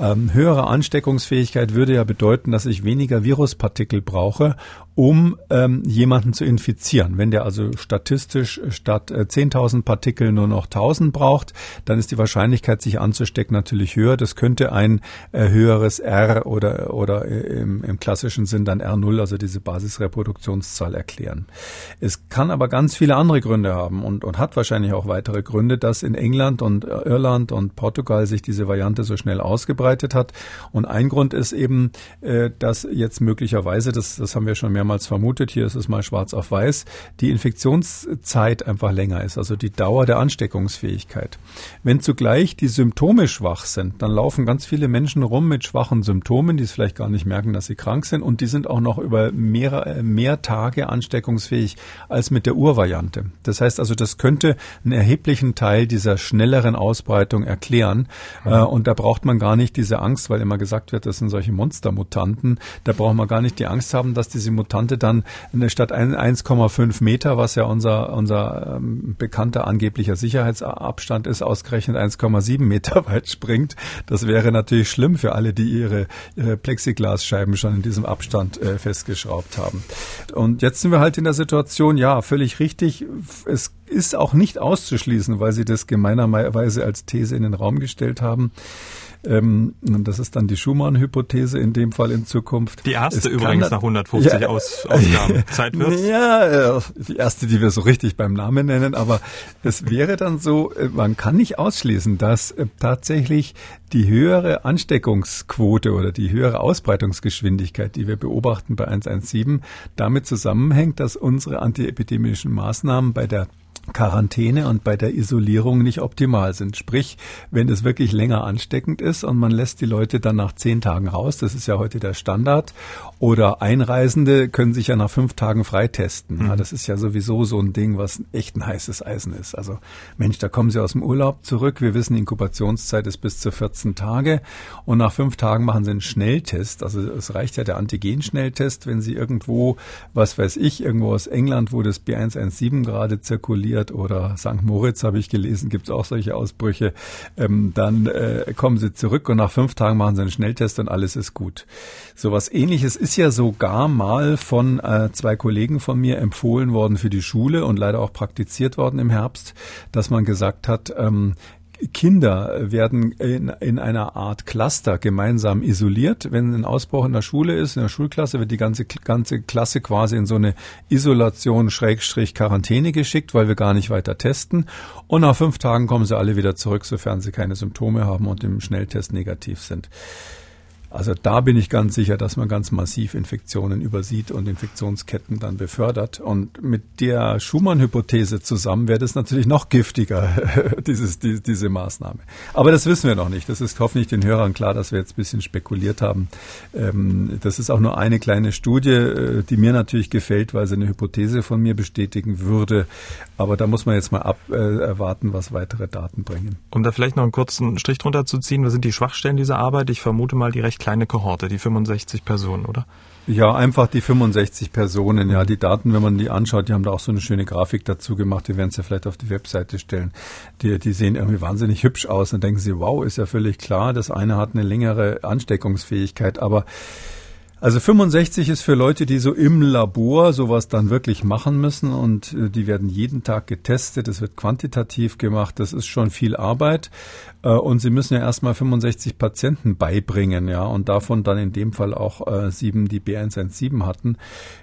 Ähm, höhere Ansteckungsfähigkeit würde ja bedeuten, dass ich weniger Viruspartikel brauche, um ähm, jemanden zu infizieren. Wenn der also statistisch statt äh, 10.000 Partikel nur noch 1.000 braucht, dann ist die Wahrscheinlichkeit, sich anzustecken, natürlich höher. Das könnte ein äh, höheres R oder, oder äh, im, im klassischen Sinn dann R0, also diese Basisreproduktionszahl erklären. Es kann aber ganz viele andere Gründe haben und, und hat wahrscheinlich auch weitere Gründe, dass in England und äh, Irland und Portugal sich diese Variante so schnell ausgebreitet ausgebreitet hat. Und ein Grund ist eben, äh, dass jetzt möglicherweise, das, das haben wir schon mehrmals vermutet, hier ist es mal schwarz auf weiß, die Infektionszeit einfach länger ist, also die Dauer der Ansteckungsfähigkeit. Wenn zugleich die Symptome schwach sind, dann laufen ganz viele Menschen rum mit schwachen Symptomen, die es vielleicht gar nicht merken, dass sie krank sind und die sind auch noch über mehr, äh, mehr Tage ansteckungsfähig als mit der Urvariante. Das heißt also, das könnte einen erheblichen Teil dieser schnelleren Ausbreitung erklären. Mhm. Äh, und da braucht man gar nicht nicht diese Angst, weil immer gesagt wird, das sind solche Monstermutanten. Da braucht man gar nicht die Angst haben, dass diese Mutante dann statt 1,5 Meter, was ja unser, unser ähm, bekannter angeblicher Sicherheitsabstand ist, ausgerechnet 1,7 Meter weit springt. Das wäre natürlich schlimm für alle, die ihre, ihre Plexiglasscheiben schon in diesem Abstand äh, festgeschraubt haben. Und jetzt sind wir halt in der Situation, ja, völlig richtig. Es ist auch nicht auszuschließen, weil Sie das gemeinerweise als These in den Raum gestellt haben, ähm, das ist dann die Schumann-Hypothese in dem Fall in Zukunft. Die erste es übrigens nach 150 ja, Aus, Ausgaben. Zeit wird's? Ja, die erste, die wir so richtig beim Namen nennen. Aber es wäre dann so, äh, man kann nicht ausschließen, dass äh, tatsächlich die höhere Ansteckungsquote oder die höhere Ausbreitungsgeschwindigkeit, die wir beobachten bei 117, damit zusammenhängt, dass unsere antiepidemischen Maßnahmen bei der Quarantäne und bei der Isolierung nicht optimal sind. Sprich, wenn es wirklich länger ansteckend ist und man lässt die Leute dann nach zehn Tagen raus, das ist ja heute der Standard, oder Einreisende können sich ja nach fünf Tagen freitesten. Mhm. Ja, das ist ja sowieso so ein Ding, was echt ein heißes Eisen ist. Also Mensch, da kommen sie aus dem Urlaub zurück. Wir wissen, Inkubationszeit ist bis zu 14 Tage und nach fünf Tagen machen sie einen Schnelltest. Also es reicht ja der Antigen-Schnelltest, wenn sie irgendwo, was weiß ich, irgendwo aus England, wo das B117 gerade zirkuliert, wird oder St. Moritz, habe ich gelesen, gibt es auch solche Ausbrüche, ähm, dann äh, kommen sie zurück und nach fünf Tagen machen sie einen Schnelltest und alles ist gut. So was ähnliches ist ja sogar mal von äh, zwei Kollegen von mir empfohlen worden für die Schule und leider auch praktiziert worden im Herbst, dass man gesagt hat, ähm, Kinder werden in, in einer Art Cluster gemeinsam isoliert. Wenn ein Ausbruch in der Schule ist, in der Schulklasse, wird die ganze, ganze Klasse quasi in so eine Isolation Schrägstrich Quarantäne geschickt, weil wir gar nicht weiter testen. Und nach fünf Tagen kommen sie alle wieder zurück, sofern sie keine Symptome haben und im Schnelltest negativ sind. Also da bin ich ganz sicher, dass man ganz massiv Infektionen übersieht und Infektionsketten dann befördert. Und mit der Schumann-Hypothese zusammen wäre das natürlich noch giftiger, dieses, die, diese Maßnahme. Aber das wissen wir noch nicht. Das ist hoffentlich den Hörern klar, dass wir jetzt ein bisschen spekuliert haben. Ähm, das ist auch nur eine kleine Studie, äh, die mir natürlich gefällt, weil sie eine Hypothese von mir bestätigen würde. Aber da muss man jetzt mal abwarten, äh, was weitere Daten bringen. Um da vielleicht noch einen kurzen Strich drunter zu ziehen, was sind die Schwachstellen dieser Arbeit? Ich vermute mal die recht kleine Kohorte, die 65 Personen, oder? Ja, einfach die 65 Personen. Ja, die Daten, wenn man die anschaut, die haben da auch so eine schöne Grafik dazu gemacht. Die werden es ja vielleicht auf die Webseite stellen. Die, die sehen irgendwie wahnsinnig hübsch aus. Und denken sie, wow, ist ja völlig klar. Das eine hat eine längere Ansteckungsfähigkeit, aber also 65 ist für Leute, die so im Labor sowas dann wirklich machen müssen und äh, die werden jeden Tag getestet. Es wird quantitativ gemacht. Das ist schon viel Arbeit. Äh, und sie müssen ja erstmal 65 Patienten beibringen, ja, und davon dann in dem Fall auch äh, sieben, die B117 hatten.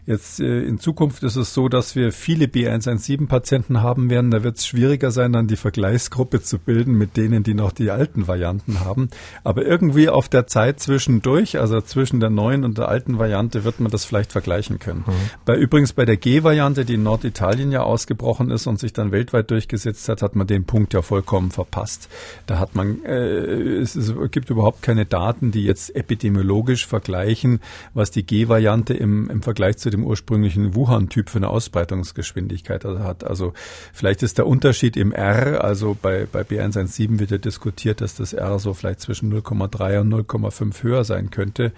Jetzt in Zukunft ist es so, dass wir viele B117 Patienten haben werden. Da wird es schwieriger sein, dann die Vergleichsgruppe zu bilden mit denen, die noch die alten Varianten haben. Aber irgendwie auf der Zeit zwischendurch, also zwischen der neuen und der alten Variante, wird man das vielleicht vergleichen können. Mhm. Bei übrigens bei der G-Variante, die in Norditalien ja ausgebrochen ist und sich dann weltweit durchgesetzt hat, hat man den Punkt ja vollkommen verpasst. Da hat man, äh, es, es gibt überhaupt keine Daten, die jetzt epidemiologisch vergleichen, was die G-Variante im, im Vergleich zu dem ursprünglichen Wuhan-Typ für eine Ausbreitungsgeschwindigkeit hat. Also vielleicht ist der Unterschied im R, also bei, bei B117 wird ja diskutiert, dass das R so vielleicht zwischen 0,3 und 0,5 höher sein könnte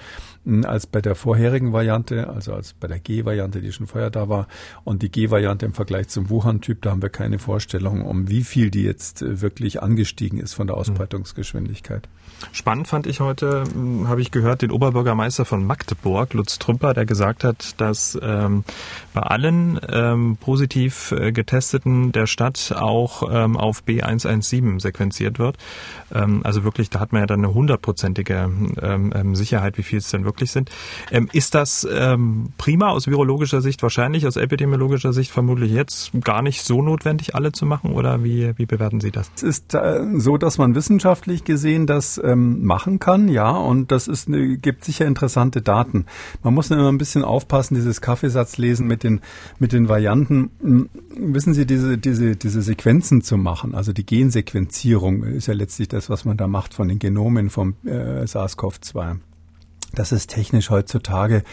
als bei der vorherigen Variante, also als bei der G-Variante, die schon vorher da war. Und die G-Variante im Vergleich zum Wuhan-Typ, da haben wir keine Vorstellung, um wie viel die jetzt äh, wirklich angestiegen ist von der Ausbreitungsgeschwindigkeit. Spannend fand ich heute, hm, habe ich gehört, den Oberbürgermeister von Magdeburg, Lutz Trümper, der gesagt hat, dass ähm, bei allen ähm, positiv äh, getesteten der Stadt auch ähm, auf B117 sequenziert wird. Ähm, also wirklich, da hat man ja dann eine hundertprozentige ähm, ähm, Sicherheit, wie viel es denn wirklich sind. Ähm, ist das ähm, prima aus virologischer Sicht wahrscheinlich, aus epidemiologischer Sicht vermutlich jetzt gar nicht so notwendig, alle zu machen? Oder wie, wie bewerten Sie das? Es ist äh, so, dass man wissenschaftlich gesehen das ähm, machen kann, ja, und das ist, äh, gibt sicher interessante Daten. Man muss immer ein bisschen aufpassen, dieses Kaffeesatzlesen mit den, mit den Varianten. Hm, wissen Sie, diese, diese, diese Sequenzen zu machen, also die Gensequenzierung ist ja letztlich das, was man da macht von den Genomen vom äh, SARS-CoV-2. Das ist technisch heutzutage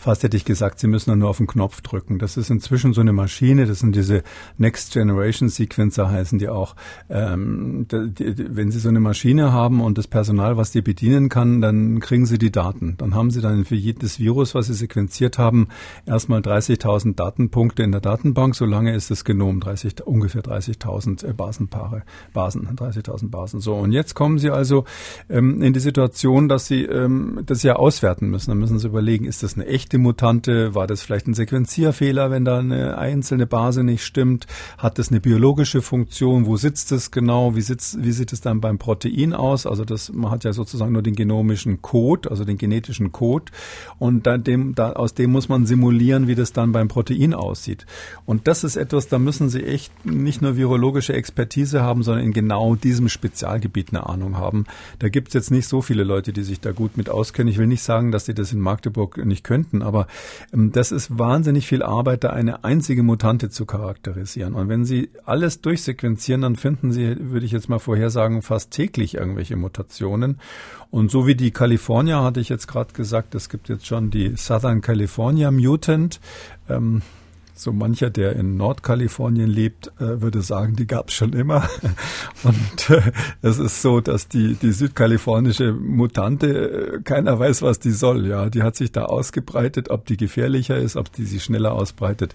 fast hätte ich gesagt, Sie müssen nur auf den Knopf drücken. Das ist inzwischen so eine Maschine, das sind diese Next Generation Sequencer heißen die auch. Ähm, die, die, wenn Sie so eine Maschine haben und das Personal, was die bedienen kann, dann kriegen Sie die Daten. Dann haben Sie dann für jedes Virus, was Sie sequenziert haben, erstmal 30.000 Datenpunkte in der Datenbank. Solange ist das Genom 30, ungefähr 30.000 äh, Basenpaare, Basen, 30.000 Basen. So und jetzt kommen Sie also ähm, in die Situation, dass Sie ähm, das ja auswerten müssen. Dann müssen Sie überlegen, ist das eine echte echte Mutante? War das vielleicht ein Sequenzierfehler, wenn da eine einzelne Base nicht stimmt? Hat das eine biologische Funktion? Wo sitzt es genau? Wie, sitzt, wie sieht es dann beim Protein aus? Also das, man hat ja sozusagen nur den genomischen Code, also den genetischen Code. Und da, dem, da, aus dem muss man simulieren, wie das dann beim Protein aussieht. Und das ist etwas, da müssen Sie echt nicht nur virologische Expertise haben, sondern in genau diesem Spezialgebiet eine Ahnung haben. Da gibt es jetzt nicht so viele Leute, die sich da gut mit auskennen. Ich will nicht sagen, dass sie das in Magdeburg nicht könnten, Mutanden. Aber ähm, das ist wahnsinnig viel Arbeit, da eine einzige Mutante zu charakterisieren. Und wenn Sie alles durchsequenzieren, dann finden Sie, würde ich jetzt mal vorhersagen, fast täglich irgendwelche Mutationen. Und so wie die California, hatte ich jetzt gerade gesagt, es gibt jetzt schon die Southern California Mutant. Ähm, so mancher, der in Nordkalifornien lebt, äh, würde sagen, die gab es schon immer. Und äh, es ist so, dass die, die südkalifornische Mutante, äh, keiner weiß, was die soll. Ja, die hat sich da ausgebreitet, ob die gefährlicher ist, ob die sich schneller ausbreitet.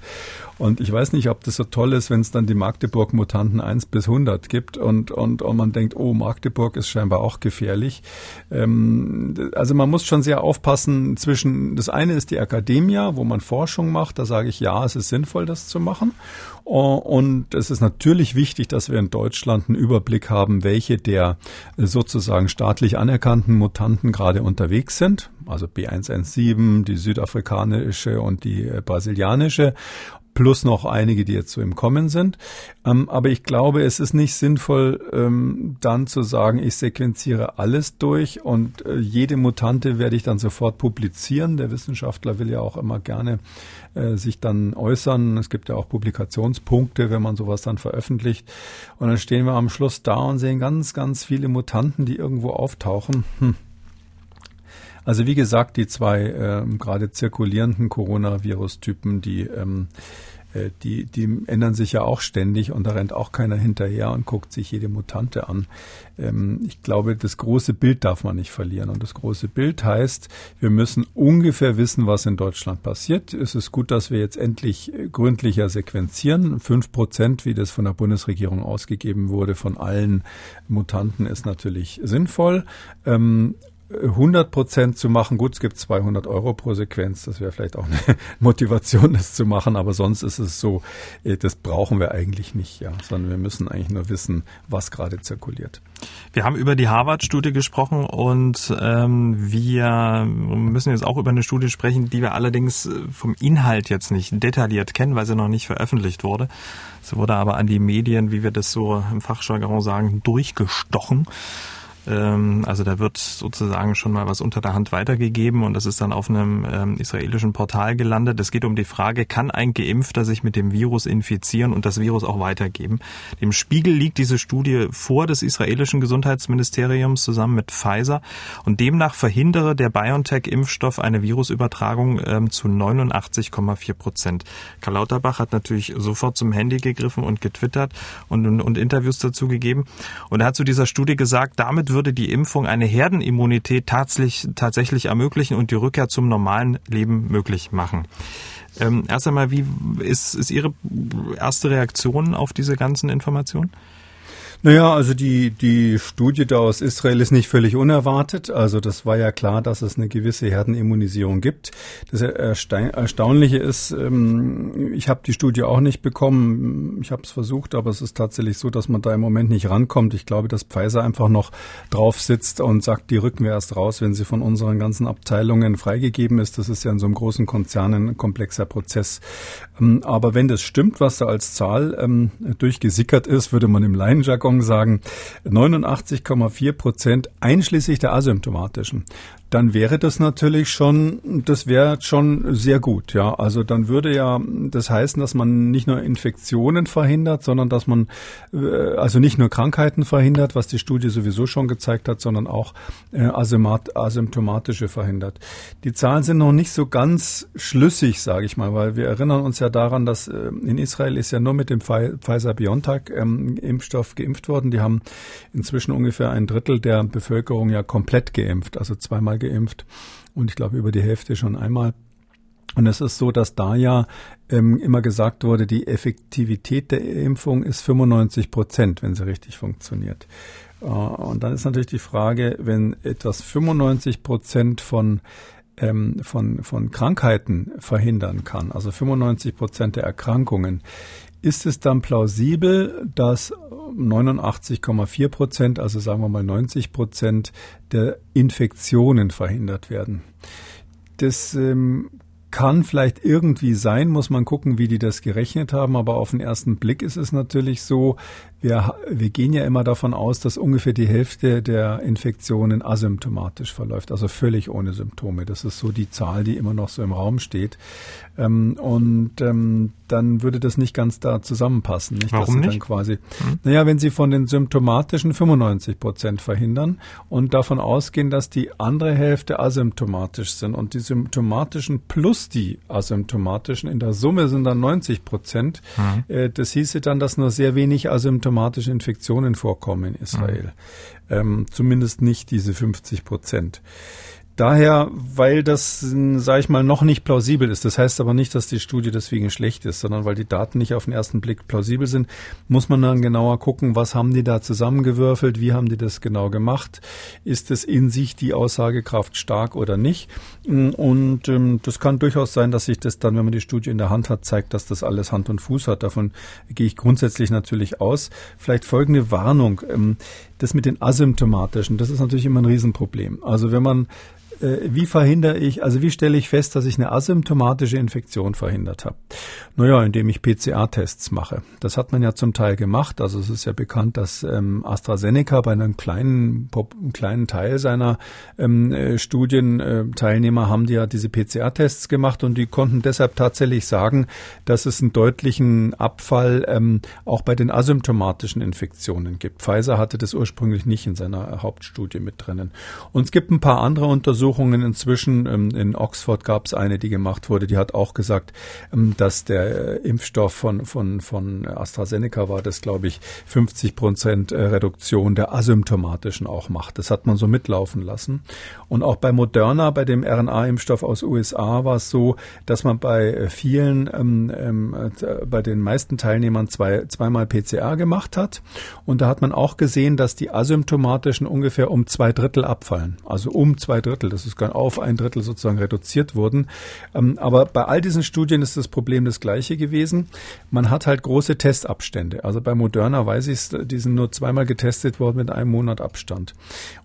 Und ich weiß nicht, ob das so toll ist, wenn es dann die Magdeburg-Mutanten 1 bis 100 gibt und, und, und man denkt, oh, Magdeburg ist scheinbar auch gefährlich. Ähm, also man muss schon sehr aufpassen zwischen, das eine ist die Akademie, wo man Forschung macht, da sage ich, ja, es ist sinnvoll, das zu machen. Und es ist natürlich wichtig, dass wir in Deutschland einen Überblick haben, welche der sozusagen staatlich anerkannten Mutanten gerade unterwegs sind. Also B117, die südafrikanische und die brasilianische plus noch einige, die jetzt so im Kommen sind. Ähm, aber ich glaube, es ist nicht sinnvoll, ähm, dann zu sagen, ich sequenziere alles durch und äh, jede Mutante werde ich dann sofort publizieren. Der Wissenschaftler will ja auch immer gerne äh, sich dann äußern. Es gibt ja auch Publikationspunkte, wenn man sowas dann veröffentlicht. Und dann stehen wir am Schluss da und sehen ganz, ganz viele Mutanten, die irgendwo auftauchen. Hm also wie gesagt, die zwei ähm, gerade zirkulierenden Coronavirus-Typen, die ähm, äh, die, die ändern sich ja auch ständig und da rennt auch keiner hinterher und guckt sich jede Mutante an. Ähm, ich glaube, das große Bild darf man nicht verlieren. Und das große Bild heißt, wir müssen ungefähr wissen, was in Deutschland passiert. Es ist gut, dass wir jetzt endlich gründlicher sequenzieren. Fünf Prozent, wie das von der Bundesregierung ausgegeben wurde, von allen Mutanten ist natürlich sinnvoll. Ähm, 100 Prozent zu machen, gut, es gibt 200 Euro pro Sequenz, das wäre vielleicht auch eine Motivation, das zu machen, aber sonst ist es so, äh, das brauchen wir eigentlich nicht, ja, sondern wir müssen eigentlich nur wissen, was gerade zirkuliert. Wir haben über die Harvard-Studie gesprochen und ähm, wir müssen jetzt auch über eine Studie sprechen, die wir allerdings äh, vom Inhalt jetzt nicht detailliert kennen, weil sie noch nicht veröffentlicht wurde. Sie wurde aber an die Medien, wie wir das so im Fachjargon sagen, durchgestochen. Ähm, also da wird sozusagen schon mal was unter der Hand weitergegeben und das ist dann auf einem ähm, israelischen Portal gelandet. Es geht um die Frage, kann ein Geimpfter sich mit dem Virus infizieren und das Virus auch weitergeben? Dem Spiegel liegt diese Studie vor des israelischen Gesundheitsministeriums zusammen mit Pfizer und demnach verhindere der BioNTech-Impfstoff eine Virusübertragung ähm, zu 89,4 Prozent. Karl Lauterbach hat natürlich sofort zum Handy gegriffen und getwittert und, und, und Interviews dazu gegeben und er hat zu dieser Studie gesagt, damit würde die Impfung eine Herdenimmunität tatsächlich, tatsächlich ermöglichen und die Rückkehr zum normalen Leben möglich machen. Ähm, erst einmal, wie ist, ist Ihre erste Reaktion auf diese ganzen Informationen? Naja, also die, die Studie da aus Israel ist nicht völlig unerwartet. Also das war ja klar, dass es eine gewisse Herdenimmunisierung gibt. Das Erstaunliche ist, ähm, ich habe die Studie auch nicht bekommen. Ich habe es versucht, aber es ist tatsächlich so, dass man da im Moment nicht rankommt. Ich glaube, dass Pfizer einfach noch drauf sitzt und sagt, die rücken wir erst raus, wenn sie von unseren ganzen Abteilungen freigegeben ist. Das ist ja in so einem großen Konzern ein komplexer Prozess. Ähm, aber wenn das stimmt, was da als Zahl ähm, durchgesickert ist, würde man im Laienjargon sagen 89,4 Prozent einschließlich der asymptomatischen dann wäre das natürlich schon, das wäre schon sehr gut, ja. Also dann würde ja das heißen, dass man nicht nur Infektionen verhindert, sondern dass man äh, also nicht nur Krankheiten verhindert, was die Studie sowieso schon gezeigt hat, sondern auch äh, asymptomatische verhindert. Die Zahlen sind noch nicht so ganz schlüssig, sage ich mal, weil wir erinnern uns ja daran, dass äh, in Israel ist ja nur mit dem Pfizer-BioNTech-Impfstoff ähm, geimpft worden. Die haben inzwischen ungefähr ein Drittel der Bevölkerung ja komplett geimpft, also zweimal geimpft und ich glaube über die Hälfte schon einmal. Und es ist so, dass da ja ähm, immer gesagt wurde, die Effektivität der Impfung ist 95 Prozent, wenn sie richtig funktioniert. Äh, und dann ist natürlich die Frage, wenn etwas 95 Prozent von ähm, von, von Krankheiten verhindern kann, also 95 Prozent der Erkrankungen, ist es dann plausibel, dass 89,4 Prozent, also sagen wir mal 90 Prozent der Infektionen verhindert werden? Das ähm, kann vielleicht irgendwie sein, muss man gucken, wie die das gerechnet haben, aber auf den ersten Blick ist es natürlich so, wir, wir gehen ja immer davon aus, dass ungefähr die Hälfte der Infektionen asymptomatisch verläuft, also völlig ohne Symptome. Das ist so die Zahl, die immer noch so im Raum steht. Ähm, und ähm, dann würde das nicht ganz da zusammenpassen. Nicht? Warum nicht? quasi, hm. Naja, wenn Sie von den symptomatischen 95 Prozent verhindern und davon ausgehen, dass die andere Hälfte asymptomatisch sind und die symptomatischen plus die asymptomatischen. In der Summe sind dann 90 Prozent. Mhm. Äh, das hieße dann, dass nur sehr wenig asymptomatische Infektionen vorkommen in Israel. Mhm. Ähm, zumindest nicht diese 50 Prozent. Daher, weil das, sage ich mal, noch nicht plausibel ist. Das heißt aber nicht, dass die Studie deswegen schlecht ist, sondern weil die Daten nicht auf den ersten Blick plausibel sind, muss man dann genauer gucken, was haben die da zusammengewürfelt, wie haben die das genau gemacht, ist es in sich die Aussagekraft stark oder nicht. Und ähm, das kann durchaus sein, dass sich das dann, wenn man die Studie in der Hand hat, zeigt, dass das alles Hand und Fuß hat. Davon gehe ich grundsätzlich natürlich aus. Vielleicht folgende Warnung. Ähm, das mit den asymptomatischen, das ist natürlich immer ein Riesenproblem. Also wenn man wie verhindere ich, also wie stelle ich fest, dass ich eine asymptomatische Infektion verhindert habe? Naja, indem ich PCA-Tests mache. Das hat man ja zum Teil gemacht. Also es ist ja bekannt, dass ähm, AstraZeneca bei einem kleinen, einem kleinen Teil seiner ähm, äh, Studienteilnehmer äh, haben die ja diese PCA-Tests gemacht und die konnten deshalb tatsächlich sagen, dass es einen deutlichen Abfall ähm, auch bei den asymptomatischen Infektionen gibt. Pfizer hatte das ursprünglich nicht in seiner Hauptstudie mit drinnen. Und es gibt ein paar andere Untersuchungen, Untersuchungen inzwischen. Ähm, in Oxford gab es eine, die gemacht wurde, die hat auch gesagt, ähm, dass der äh, Impfstoff von, von, von AstraZeneca war, das glaube ich 50 Prozent äh, Reduktion der asymptomatischen auch macht. Das hat man so mitlaufen lassen. Und auch bei Moderna, bei dem RNA-Impfstoff aus USA, war es so, dass man bei äh, vielen, ähm, ähm, bei den meisten Teilnehmern zwei, zweimal PCR gemacht hat. Und da hat man auch gesehen, dass die asymptomatischen ungefähr um zwei Drittel abfallen. Also um zwei Drittel. Das ist auf ein Drittel sozusagen reduziert wurden. Ähm, aber bei all diesen Studien ist das Problem das gleiche gewesen. Man hat halt große Testabstände. Also bei Moderna weiß ich die sind nur zweimal getestet worden mit einem Monat Abstand.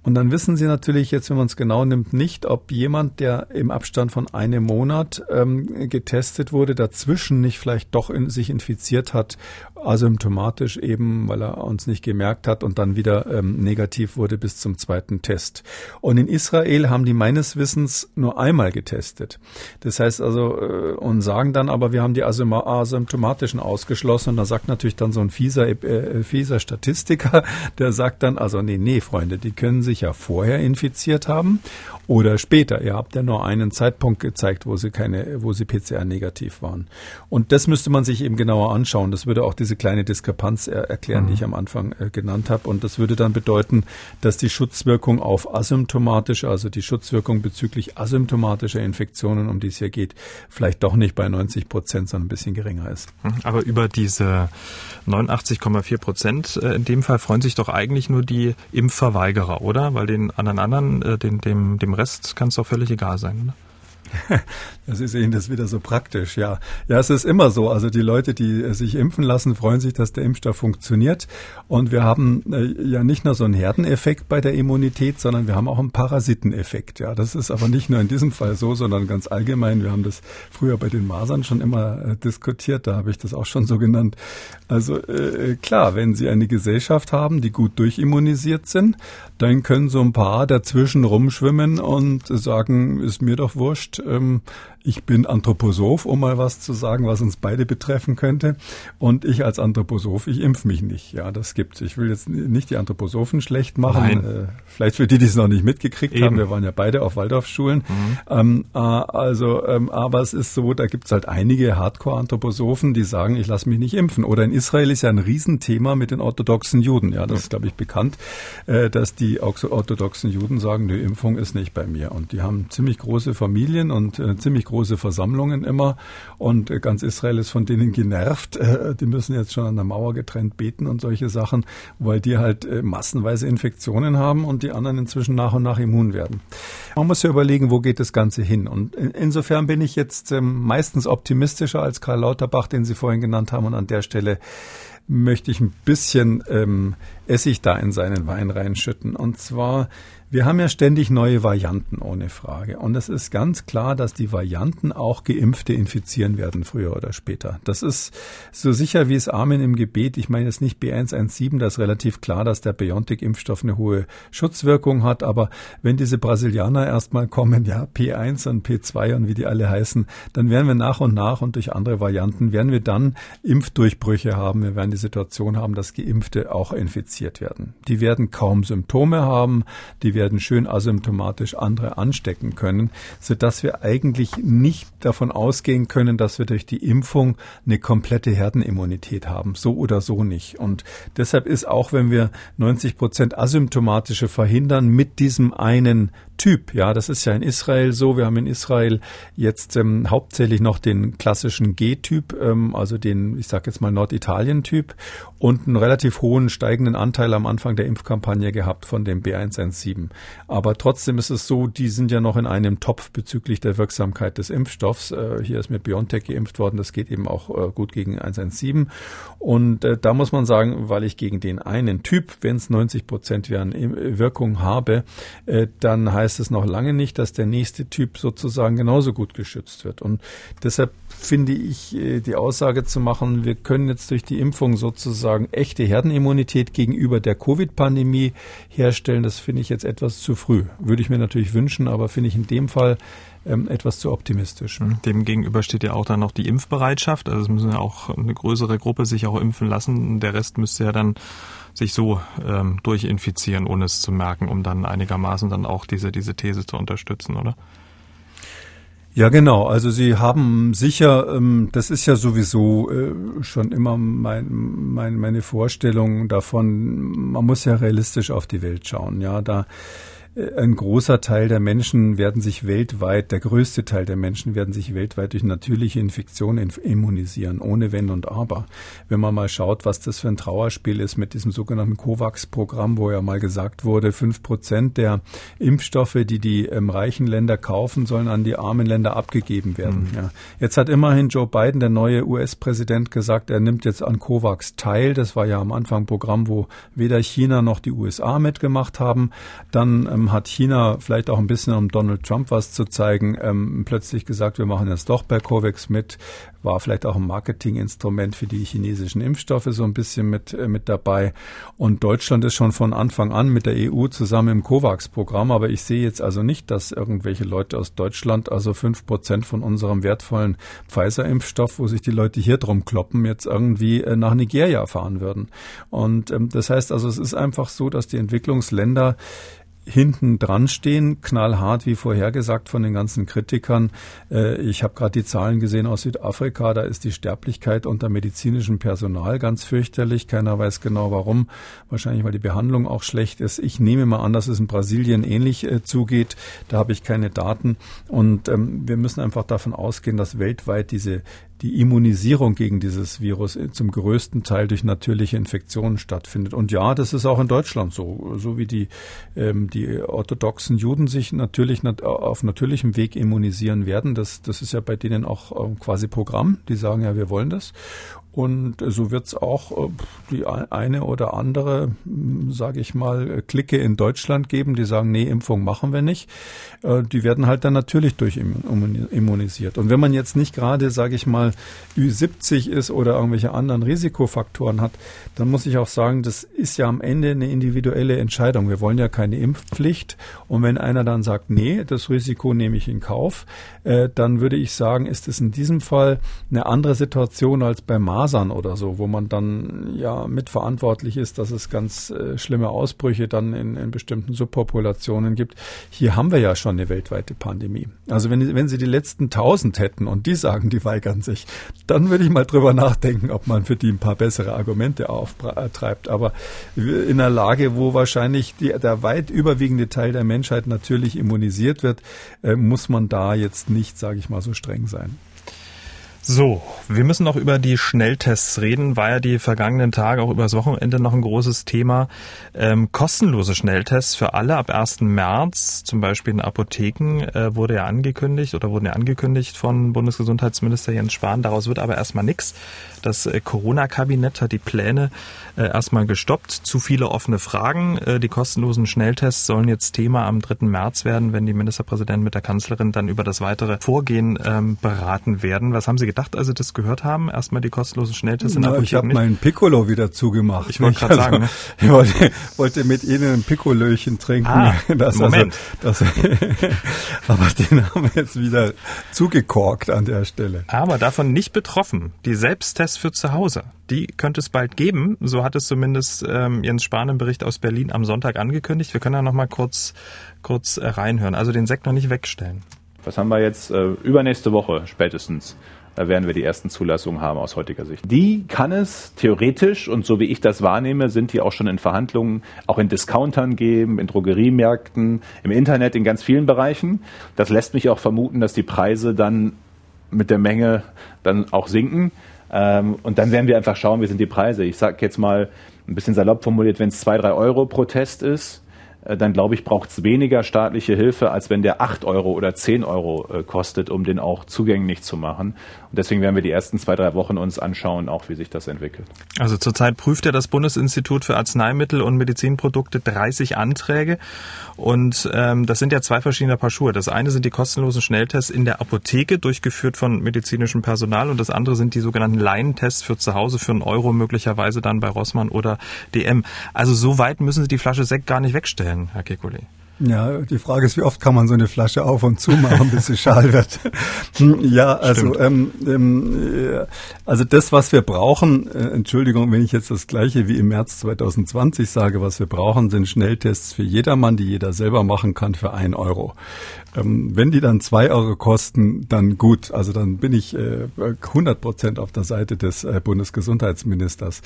Und dann wissen Sie natürlich jetzt, wenn man es genau nimmt, nicht, ob jemand, der im Abstand von einem Monat ähm, getestet wurde, dazwischen nicht vielleicht doch in, sich infiziert hat, asymptomatisch eben, weil er uns nicht gemerkt hat und dann wieder ähm, negativ wurde bis zum zweiten Test. Und in Israel haben die meines Wissens nur einmal getestet. Das heißt also, äh, und sagen dann aber, wir haben die asymptomatischen ausgeschlossen. Und da sagt natürlich dann so ein fieser, äh, fieser Statistiker, der sagt dann, also nee, nee, Freunde, die können sich ja vorher infiziert haben oder später. Ihr habt ja nur einen Zeitpunkt gezeigt, wo sie keine, wo sie PCR negativ waren. Und das müsste man sich eben genauer anschauen. Das würde auch diese kleine Diskrepanz er erklären, mhm. die ich am Anfang äh, genannt habe. Und das würde dann bedeuten, dass die Schutzwirkung auf asymptomatische, also die Schutzwirkung bezüglich asymptomatischer Infektionen, um die es hier geht, vielleicht doch nicht bei 90 Prozent, sondern ein bisschen geringer ist. Mhm. Aber über diese 89,4 Prozent äh, in dem Fall freuen sich doch eigentlich nur die Impfverweigerer, oder? Weil den anderen anderen, äh, den, dem, dem Rest kann es doch völlig egal sein. Ne? Das ist Ihnen das wieder so praktisch, ja. Ja, es ist immer so. Also die Leute, die sich impfen lassen, freuen sich, dass der Impfstoff funktioniert. Und wir haben äh, ja nicht nur so einen Herdeneffekt bei der Immunität, sondern wir haben auch einen Parasiteneffekt. Ja, das ist aber nicht nur in diesem Fall so, sondern ganz allgemein. Wir haben das früher bei den Masern schon immer äh, diskutiert. Da habe ich das auch schon so genannt. Also äh, klar, wenn Sie eine Gesellschaft haben, die gut durchimmunisiert sind, dann können so ein paar dazwischen rumschwimmen und sagen, ist mir doch wurscht, ähm, ich bin Anthroposoph, um mal was zu sagen, was uns beide betreffen könnte. Und ich als Anthroposoph, ich impf mich nicht. Ja, das gibt's. Ich will jetzt nicht die Anthroposophen schlecht machen. Nein. Äh, vielleicht für die, die es noch nicht mitgekriegt Eben. haben. Wir waren ja beide auf Waldorfschulen. Mhm. Ähm, äh, also, ähm, aber es ist so, da gibt's halt einige Hardcore-Anthroposophen, die sagen, ich lasse mich nicht impfen. Oder in Israel ist ja ein Riesenthema mit den orthodoxen Juden. Ja, das ist, glaube ich, bekannt, äh, dass die orthodoxen Juden sagen, die Impfung ist nicht bei mir. Und die haben ziemlich große Familien und äh, ziemlich große Versammlungen immer und äh, ganz Israel ist von denen genervt. Äh, die müssen jetzt schon an der Mauer getrennt beten und solche Sachen, weil die halt äh, massenweise Infektionen haben und die anderen inzwischen nach und nach immun werden. Man muss ja überlegen, wo geht das Ganze hin? Und insofern bin ich jetzt ähm, meistens optimistischer als Karl Lauterbach, den Sie vorhin genannt haben und an der Stelle möchte ich ein bisschen ähm, Essig da in seinen Wein reinschütten. Und zwar wir haben ja ständig neue Varianten, ohne Frage. Und es ist ganz klar, dass die Varianten auch Geimpfte infizieren werden, früher oder später. Das ist so sicher wie es Amen im Gebet. Ich meine jetzt nicht B117, da ist relativ klar, dass der BioNTech-Impfstoff eine hohe Schutzwirkung hat. Aber wenn diese Brasilianer erstmal kommen, ja, P1 und P2 und wie die alle heißen, dann werden wir nach und nach und durch andere Varianten werden wir dann Impfdurchbrüche haben. Wir werden die Situation haben, dass Geimpfte auch infiziert werden. Die werden kaum Symptome haben. Die werden schön asymptomatisch andere anstecken können, sodass wir eigentlich nicht davon ausgehen können, dass wir durch die Impfung eine komplette Herdenimmunität haben. So oder so nicht. Und deshalb ist auch, wenn wir 90 Prozent asymptomatische verhindern mit diesem einen Typ. Ja, das ist ja in Israel so. Wir haben in Israel jetzt ähm, hauptsächlich noch den klassischen G-Typ, ähm, also den, ich sage jetzt mal Norditalien-Typ und einen relativ hohen steigenden Anteil am Anfang der Impfkampagne gehabt von dem B117. Aber trotzdem ist es so, die sind ja noch in einem Topf bezüglich der Wirksamkeit des Impfstoffs. Äh, hier ist mit BioNTech geimpft worden. Das geht eben auch äh, gut gegen 117. Und äh, da muss man sagen, weil ich gegen den einen Typ, wenn es 90 Prozent Wirkung habe, äh, dann heißt heißt es noch lange nicht, dass der nächste Typ sozusagen genauso gut geschützt wird. Und deshalb finde ich äh, die Aussage zu machen, wir können jetzt durch die Impfung sozusagen echte Herdenimmunität gegenüber der Covid-Pandemie herstellen, das finde ich jetzt etwas zu früh. Würde ich mir natürlich wünschen, aber finde ich in dem Fall ähm, etwas zu optimistisch. Mhm. Dem gegenüber steht ja auch dann noch die Impfbereitschaft. Also es müssen ja auch eine größere Gruppe sich auch impfen lassen. Der Rest müsste ja dann sich so ähm, durchinfizieren, ohne es zu merken, um dann einigermaßen dann auch diese, diese These zu unterstützen, oder? Ja, genau. Also Sie haben sicher, ähm, das ist ja sowieso äh, schon immer mein, mein, meine Vorstellung davon, man muss ja realistisch auf die Welt schauen. Ja, da ein großer Teil der Menschen werden sich weltweit, der größte Teil der Menschen werden sich weltweit durch natürliche Infektionen immunisieren, ohne Wenn und Aber. Wenn man mal schaut, was das für ein Trauerspiel ist mit diesem sogenannten COVAX-Programm, wo ja mal gesagt wurde, fünf Prozent der Impfstoffe, die die ähm, reichen Länder kaufen, sollen an die armen Länder abgegeben werden. Mhm. Ja. Jetzt hat immerhin Joe Biden, der neue US-Präsident, gesagt, er nimmt jetzt an COVAX teil. Das war ja am Anfang ein Programm, wo weder China noch die USA mitgemacht haben. Dann ähm, ähm, hat China vielleicht auch ein bisschen, um Donald Trump was zu zeigen, ähm, plötzlich gesagt, wir machen jetzt doch bei COVAX mit, war vielleicht auch ein Marketinginstrument für die chinesischen Impfstoffe so ein bisschen mit, äh, mit dabei. Und Deutschland ist schon von Anfang an mit der EU zusammen im COVAX-Programm, aber ich sehe jetzt also nicht, dass irgendwelche Leute aus Deutschland, also fünf Prozent von unserem wertvollen Pfizer-Impfstoff, wo sich die Leute hier drum kloppen, jetzt irgendwie äh, nach Nigeria fahren würden. Und ähm, das heißt also, es ist einfach so, dass die Entwicklungsländer hinten dran stehen, knallhart wie vorhergesagt von den ganzen Kritikern. Äh, ich habe gerade die Zahlen gesehen aus Südafrika, da ist die Sterblichkeit unter medizinischem Personal ganz fürchterlich. Keiner weiß genau warum. Wahrscheinlich, weil die Behandlung auch schlecht ist. Ich nehme mal an, dass es in Brasilien ähnlich äh, zugeht. Da habe ich keine Daten. Und ähm, wir müssen einfach davon ausgehen, dass weltweit diese die Immunisierung gegen dieses Virus zum größten Teil durch natürliche Infektionen stattfindet. Und ja, das ist auch in Deutschland so, so wie die, ähm, die orthodoxen Juden sich natürlich nat auf natürlichem Weg immunisieren werden. Das, das ist ja bei denen auch ähm, quasi Programm. Die sagen ja, wir wollen das. Und so wird es auch äh, die eine oder andere, hm, sage ich mal, Clique in Deutschland geben, die sagen, nee, Impfung machen wir nicht. Äh, die werden halt dann natürlich durch immunisiert. Und wenn man jetzt nicht gerade, sage ich mal, Ü70 ist oder irgendwelche anderen Risikofaktoren hat, dann muss ich auch sagen, das ist ja am Ende eine individuelle Entscheidung. Wir wollen ja keine Impfpflicht. Und wenn einer dann sagt, nee, das Risiko nehme ich in Kauf, äh, dann würde ich sagen, ist es in diesem Fall eine andere Situation als bei Masern Masern oder so, wo man dann ja mitverantwortlich ist, dass es ganz äh, schlimme Ausbrüche dann in, in bestimmten Subpopulationen gibt. Hier haben wir ja schon eine weltweite Pandemie. Also wenn, wenn Sie die letzten tausend hätten und die sagen, die weigern sich, dann würde ich mal drüber nachdenken, ob man für die ein paar bessere Argumente auftreibt. Aber in einer Lage, wo wahrscheinlich die, der weit überwiegende Teil der Menschheit natürlich immunisiert wird, äh, muss man da jetzt nicht, sage ich mal, so streng sein. So, wir müssen noch über die Schnelltests reden. War ja die vergangenen Tage auch übers Wochenende noch ein großes Thema. Ähm, kostenlose Schnelltests für alle ab 1. März, zum Beispiel in Apotheken, äh, wurde ja angekündigt oder wurden ja angekündigt von Bundesgesundheitsminister Jens Spahn. Daraus wird aber erstmal nichts. Das äh, Corona-Kabinett hat die Pläne äh, erstmal gestoppt. Zu viele offene Fragen. Äh, die kostenlosen Schnelltests sollen jetzt Thema am 3. März werden, wenn die Ministerpräsidenten mit der Kanzlerin dann über das weitere Vorgehen ähm, beraten werden. Was haben Sie gedacht, als Sie das gehört haben? Erstmal die kostenlosen Schnelltests in Na, Apotheken Ich habe meinen Piccolo wieder zugemacht. Ich wollte gerade Also, sagen, ne? Ich wollte, wollte mit Ihnen ein Piccolöchen trinken. Ah, das Moment. Also, das, aber den haben wir jetzt wieder zugekorkt an der Stelle. Aber davon nicht betroffen. Die Selbsttests für zu Hause, die könnte es bald geben. So hat es zumindest ähm, Jens Spahn im Bericht aus Berlin am Sonntag angekündigt. Wir können da noch mal kurz, kurz äh, reinhören. Also den Sekt noch nicht wegstellen. Was haben wir jetzt? Äh, übernächste Woche spätestens äh, werden wir die ersten Zulassungen haben aus heutiger Sicht. Die kann es theoretisch und so wie ich das wahrnehme, sind die auch schon in Verhandlungen, auch in Discountern geben, in Drogeriemärkten, im Internet, in ganz vielen Bereichen. Das lässt mich auch vermuten, dass die Preise dann mit der Menge dann auch sinken. Ähm, und dann werden wir einfach schauen, wie sind die Preise. Ich sage jetzt mal ein bisschen salopp formuliert, wenn es zwei, drei Euro pro Test ist, äh, dann glaube ich, braucht es weniger staatliche Hilfe, als wenn der 8 Euro oder 10 Euro äh, kostet, um den auch zugänglich zu machen. Und deswegen werden wir die ersten zwei, drei Wochen uns anschauen, auch wie sich das entwickelt. Also zurzeit prüft ja das Bundesinstitut für Arzneimittel und Medizinprodukte 30 Anträge. Und ähm, das sind ja zwei verschiedene Paar Schuhe. Das eine sind die kostenlosen Schnelltests in der Apotheke, durchgeführt von medizinischem Personal. Und das andere sind die sogenannten Laientests für zu Hause für einen Euro, möglicherweise dann bei Rossmann oder DM. Also so weit müssen Sie die Flasche Sekt gar nicht wegstellen, Herr Kekulé. Ja, die Frage ist, wie oft kann man so eine Flasche auf und zu machen, bis sie schal wird. ja, also ähm, ähm, äh, also das, was wir brauchen, äh, Entschuldigung, wenn ich jetzt das gleiche wie im März 2020 sage, was wir brauchen, sind Schnelltests für jedermann, die jeder selber machen kann für ein Euro. Ähm, wenn die dann zwei Euro kosten, dann gut. Also dann bin ich äh, 100 Prozent auf der Seite des äh, Bundesgesundheitsministers.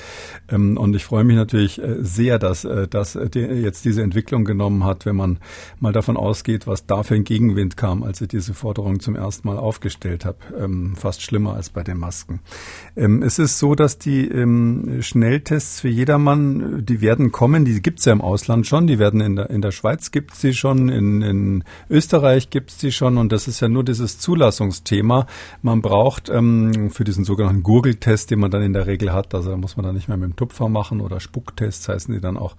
Ähm, und ich freue mich natürlich äh, sehr, dass, äh, dass die jetzt diese Entwicklung genommen hat, wenn man mal davon ausgeht, was da für ein Gegenwind kam, als ich diese Forderung zum ersten Mal aufgestellt habe. Ähm, fast schlimmer als bei den Masken. Ähm, es ist so, dass die ähm, Schnelltests für jedermann, die werden kommen, die gibt's ja im Ausland schon, die werden in der, in der Schweiz gibt's sie schon, in, in Österreich gibt's die schon und das ist ja nur dieses Zulassungsthema. Man braucht ähm, für diesen sogenannten Gurgeltest, den man dann in der Regel hat, also da muss man dann nicht mehr mit dem Tupfer machen oder Spucktests heißen die dann auch,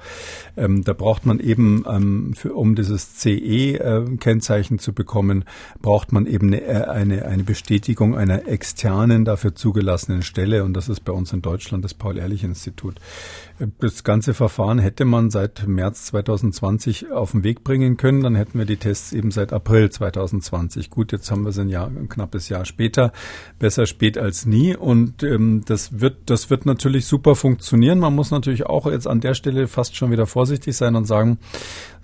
ähm, da braucht man eben, ähm, für, um dieses CE-Kennzeichen zu bekommen, braucht man eben eine, eine, eine Bestätigung einer externen, dafür zugelassenen Stelle und das ist bei uns in Deutschland das Paul-Ehrlich-Institut. Das ganze Verfahren hätte man seit März 2020 auf den Weg bringen können, dann hätten wir die Tests eben seit April 2020. Gut, jetzt haben wir es ein Jahr, ein knappes Jahr später. Besser spät als nie und ähm, das wird, das wird natürlich super funktionieren. Man muss natürlich auch jetzt an der Stelle fast schon wieder vorsichtig sein und sagen,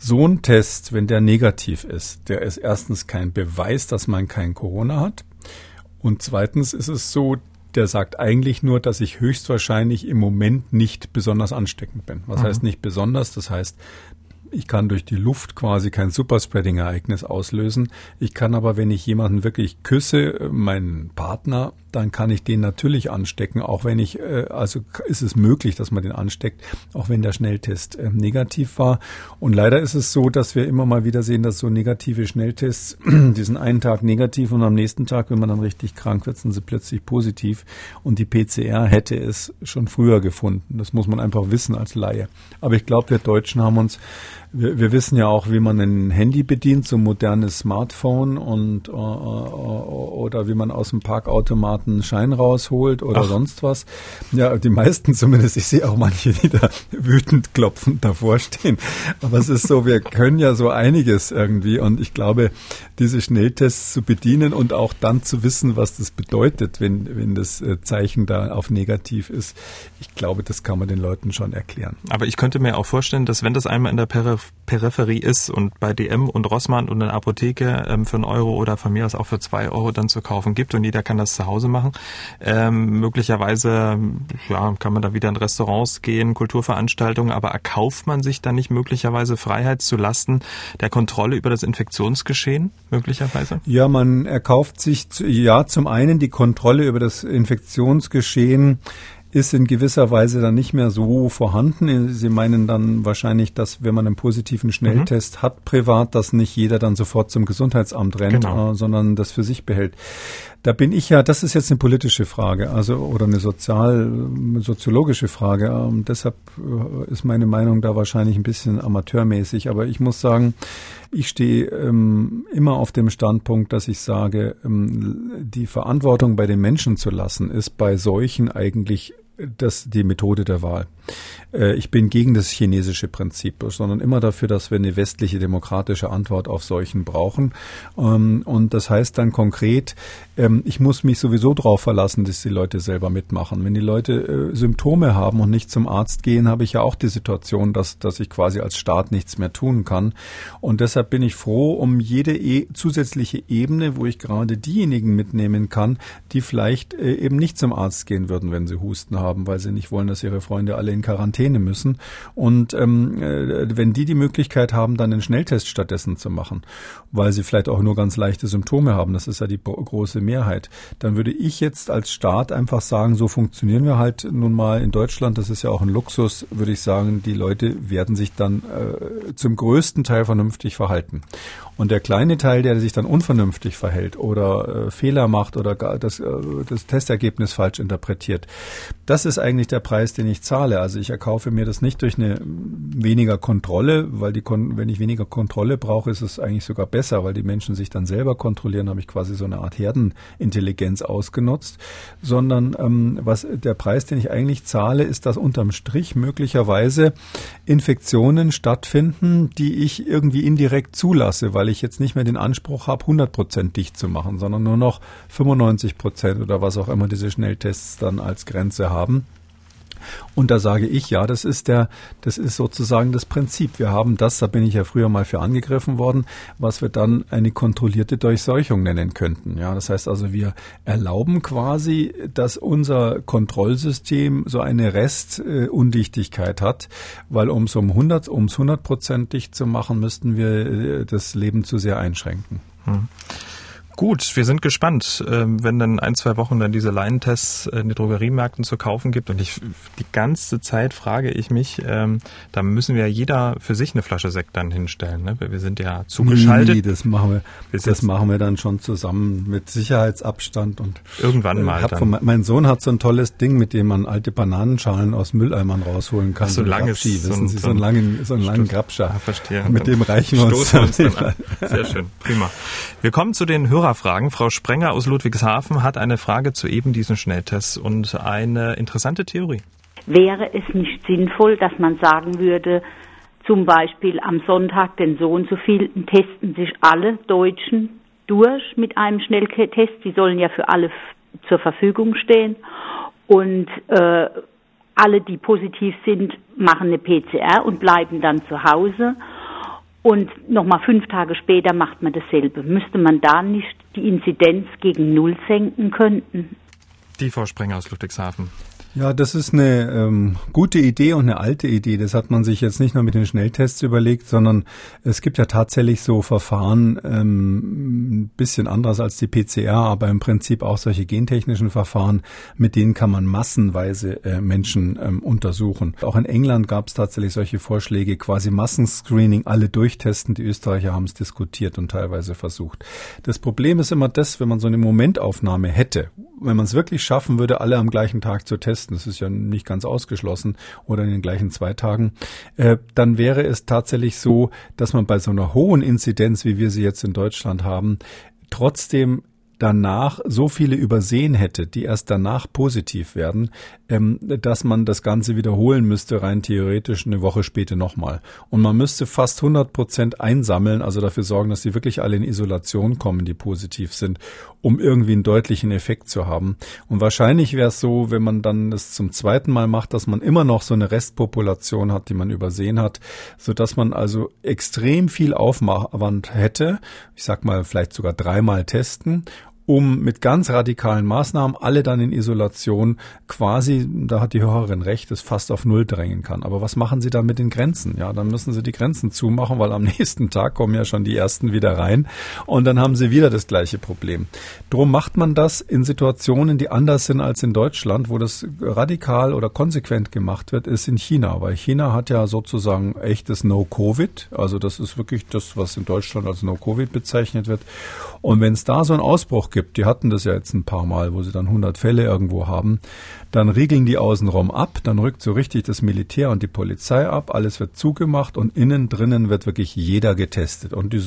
so ein Test, wenn der negativ ist, der ist erstens kein Beweis, dass man kein Corona hat. Und zweitens ist es so, der sagt eigentlich nur, dass ich höchstwahrscheinlich im Moment nicht besonders ansteckend bin. Was mhm. heißt nicht besonders? Das heißt, ich kann durch die Luft quasi kein Superspreading-Ereignis auslösen. Ich kann aber, wenn ich jemanden wirklich küsse, meinen Partner, dann kann ich den natürlich anstecken, auch wenn ich, äh, also ist es möglich, dass man den ansteckt, auch wenn der Schnelltest äh, negativ war. Und leider ist es so, dass wir immer mal wieder sehen, dass so negative Schnelltests, diesen einen Tag negativ und am nächsten Tag, wenn man dann richtig krank wird, sind sie plötzlich positiv. Und die PCR hätte es schon früher gefunden. Das muss man einfach wissen als Laie. Aber ich glaube, wir Deutschen haben uns wir, wir wissen ja auch, wie man ein Handy bedient, so ein modernes Smartphone und äh, oder wie man aus dem Parkautomaten einen Schein rausholt oder Ach. sonst was. Ja, die meisten zumindest. Ich sehe auch manche, die da wütend klopfend davor stehen. Aber es ist so, wir können ja so einiges irgendwie und ich glaube, diese Schnelltests zu bedienen und auch dann zu wissen, was das bedeutet, wenn, wenn das äh, Zeichen da auf negativ ist. Ich glaube, das kann man den Leuten schon erklären. Aber ich könnte mir auch vorstellen, dass wenn das einmal in der Peripherie Peripherie ist und bei DM und Rossmann und in der Apotheke ähm, für einen Euro oder von mir aus auch für zwei Euro dann zu kaufen gibt und jeder kann das zu Hause machen. Ähm, möglicherweise ja, kann man da wieder in Restaurants gehen, Kulturveranstaltungen, aber erkauft man sich dann nicht möglicherweise Freiheit zu Lasten der Kontrolle über das Infektionsgeschehen möglicherweise? Ja, man erkauft sich ja zum einen die Kontrolle über das Infektionsgeschehen ist in gewisser Weise dann nicht mehr so vorhanden. Sie meinen dann wahrscheinlich, dass wenn man einen positiven Schnelltest mhm. hat privat, dass nicht jeder dann sofort zum Gesundheitsamt rennt, genau. äh, sondern das für sich behält. Da bin ich ja, das ist jetzt eine politische Frage, also oder eine sozial, soziologische Frage. Ähm, deshalb äh, ist meine Meinung da wahrscheinlich ein bisschen amateurmäßig. Aber ich muss sagen, ich stehe ähm, immer auf dem Standpunkt, dass ich sage, ähm, die Verantwortung bei den Menschen zu lassen, ist bei solchen eigentlich das die Methode der Wahl. Äh, ich bin gegen das chinesische Prinzip, sondern immer dafür, dass wir eine westliche demokratische Antwort auf solchen brauchen. Ähm, und das heißt dann konkret, ähm, ich muss mich sowieso darauf verlassen, dass die Leute selber mitmachen. Wenn die Leute äh, Symptome haben und nicht zum Arzt gehen, habe ich ja auch die Situation, dass, dass ich quasi als Staat nichts mehr tun kann. Und deshalb bin ich froh um jede e zusätzliche Ebene, wo ich gerade diejenigen mitnehmen kann, die vielleicht äh, eben nicht zum Arzt gehen würden, wenn sie Husten haben, weil sie nicht wollen, dass ihre Freunde alle in Quarantäne müssen. Und ähm, äh, wenn die die Möglichkeit haben, dann einen Schnelltest stattdessen zu machen, weil sie vielleicht auch nur ganz leichte Symptome haben, das ist ja die große Mehrheit, dann würde ich jetzt als Staat einfach sagen, so funktionieren wir halt nun mal in Deutschland. Das ist ja auch ein Luxus, würde ich sagen. Die Leute werden sich dann äh, zum größten Teil vernünftig verhalten. Und der kleine Teil, der sich dann unvernünftig verhält oder äh, Fehler macht oder das, äh, das Testergebnis falsch interpretiert, das ist eigentlich der Preis, den ich zahle. Also ich erkaufe mir das nicht durch eine weniger Kontrolle, weil die Kon wenn ich weniger Kontrolle brauche, ist es eigentlich sogar besser, weil die Menschen sich dann selber kontrollieren, habe ich quasi so eine Art Herdenintelligenz ausgenutzt, sondern ähm, was der Preis, den ich eigentlich zahle, ist, dass unterm Strich möglicherweise Infektionen stattfinden, die ich irgendwie indirekt zulasse, weil weil ich jetzt nicht mehr den Anspruch habe, 100 Prozent dicht zu machen, sondern nur noch 95 Prozent oder was auch immer diese Schnelltests dann als Grenze haben. Und da sage ich, ja, das ist der, das ist sozusagen das Prinzip. Wir haben das, da bin ich ja früher mal für angegriffen worden, was wir dann eine kontrollierte Durchseuchung nennen könnten. Ja, das heißt also, wir erlauben quasi, dass unser Kontrollsystem so eine Restundichtigkeit hat, weil um es um 100, ums 100 Prozent dicht zu machen, müssten wir äh, das Leben zu sehr einschränken. Hm. Gut, wir sind gespannt, ähm, wenn dann ein, zwei Wochen dann diese Laientests in den Drogeriemärkten zu kaufen gibt. Und ich die ganze Zeit frage ich mich, ähm, da müssen wir ja jeder für sich eine Flasche Sekt dann hinstellen. Ne? Wir sind ja zugeschaltet. Nee, das machen wir, Bis das machen wir dann schon zusammen mit Sicherheitsabstand und irgendwann äh, mal. Von, mein Sohn hat so ein tolles Ding, mit dem man alte Bananenschalen aus Mülleimern rausholen kann. Ach, so, langes, Grabschi, wissen Sie, so einen langen, so einen langen Grabscher. Ah, verstehe. Mit dem reichen wir uns, dann an. Sehr schön, prima. Wir kommen zu den Hörer Hörerfragen. Frau Sprenger aus Ludwigshafen hat eine Frage zu eben diesen Schnelltests und eine interessante Theorie. Wäre es nicht sinnvoll, dass man sagen würde, zum Beispiel am Sonntag den so und so vielen testen sich alle Deutschen durch mit einem Schnelltest. Die sollen ja für alle zur Verfügung stehen. Und äh, alle, die positiv sind, machen eine PCR und bleiben dann zu Hause. Und nochmal fünf Tage später macht man dasselbe. Müsste man da nicht die Inzidenz gegen Null senken können? Die Frau Sprenger aus Ludwigshafen. Ja, das ist eine ähm, gute Idee und eine alte Idee. Das hat man sich jetzt nicht nur mit den Schnelltests überlegt, sondern es gibt ja tatsächlich so Verfahren, ähm, ein bisschen anders als die PCR, aber im Prinzip auch solche gentechnischen Verfahren, mit denen kann man massenweise äh, Menschen ähm, untersuchen. Auch in England gab es tatsächlich solche Vorschläge, quasi Massenscreening, alle durchtesten. Die Österreicher haben es diskutiert und teilweise versucht. Das Problem ist immer das, wenn man so eine Momentaufnahme hätte, wenn man es wirklich schaffen würde, alle am gleichen Tag zu testen, das ist ja nicht ganz ausgeschlossen, oder in den gleichen zwei Tagen, äh, dann wäre es tatsächlich so, dass man bei so einer hohen Inzidenz, wie wir sie jetzt in Deutschland haben, trotzdem danach so viele übersehen hätte, die erst danach positiv werden, ähm, dass man das Ganze wiederholen müsste, rein theoretisch eine Woche später nochmal. Und man müsste fast 100 Prozent einsammeln, also dafür sorgen, dass sie wirklich alle in Isolation kommen, die positiv sind, um irgendwie einen deutlichen Effekt zu haben. Und wahrscheinlich wäre es so, wenn man dann das zum zweiten Mal macht, dass man immer noch so eine Restpopulation hat, die man übersehen hat, so dass man also extrem viel Aufwand hätte. Ich sag mal, vielleicht sogar dreimal testen um mit ganz radikalen Maßnahmen alle dann in Isolation quasi, da hat die Hörerin recht, es fast auf Null drängen kann. Aber was machen Sie dann mit den Grenzen? Ja, dann müssen Sie die Grenzen zumachen, weil am nächsten Tag kommen ja schon die ersten wieder rein und dann haben Sie wieder das gleiche Problem. Drum macht man das in Situationen, die anders sind als in Deutschland, wo das radikal oder konsequent gemacht wird, ist in China, weil China hat ja sozusagen echtes No-Covid, also das ist wirklich das, was in Deutschland als No-Covid bezeichnet wird. Und wenn es da so einen Ausbruch gibt, die hatten das ja jetzt ein paar Mal, wo sie dann 100 Fälle irgendwo haben, dann riegeln die außenrum ab, dann rückt so richtig das Militär und die Polizei ab, alles wird zugemacht und innen drinnen wird wirklich jeder getestet. Und die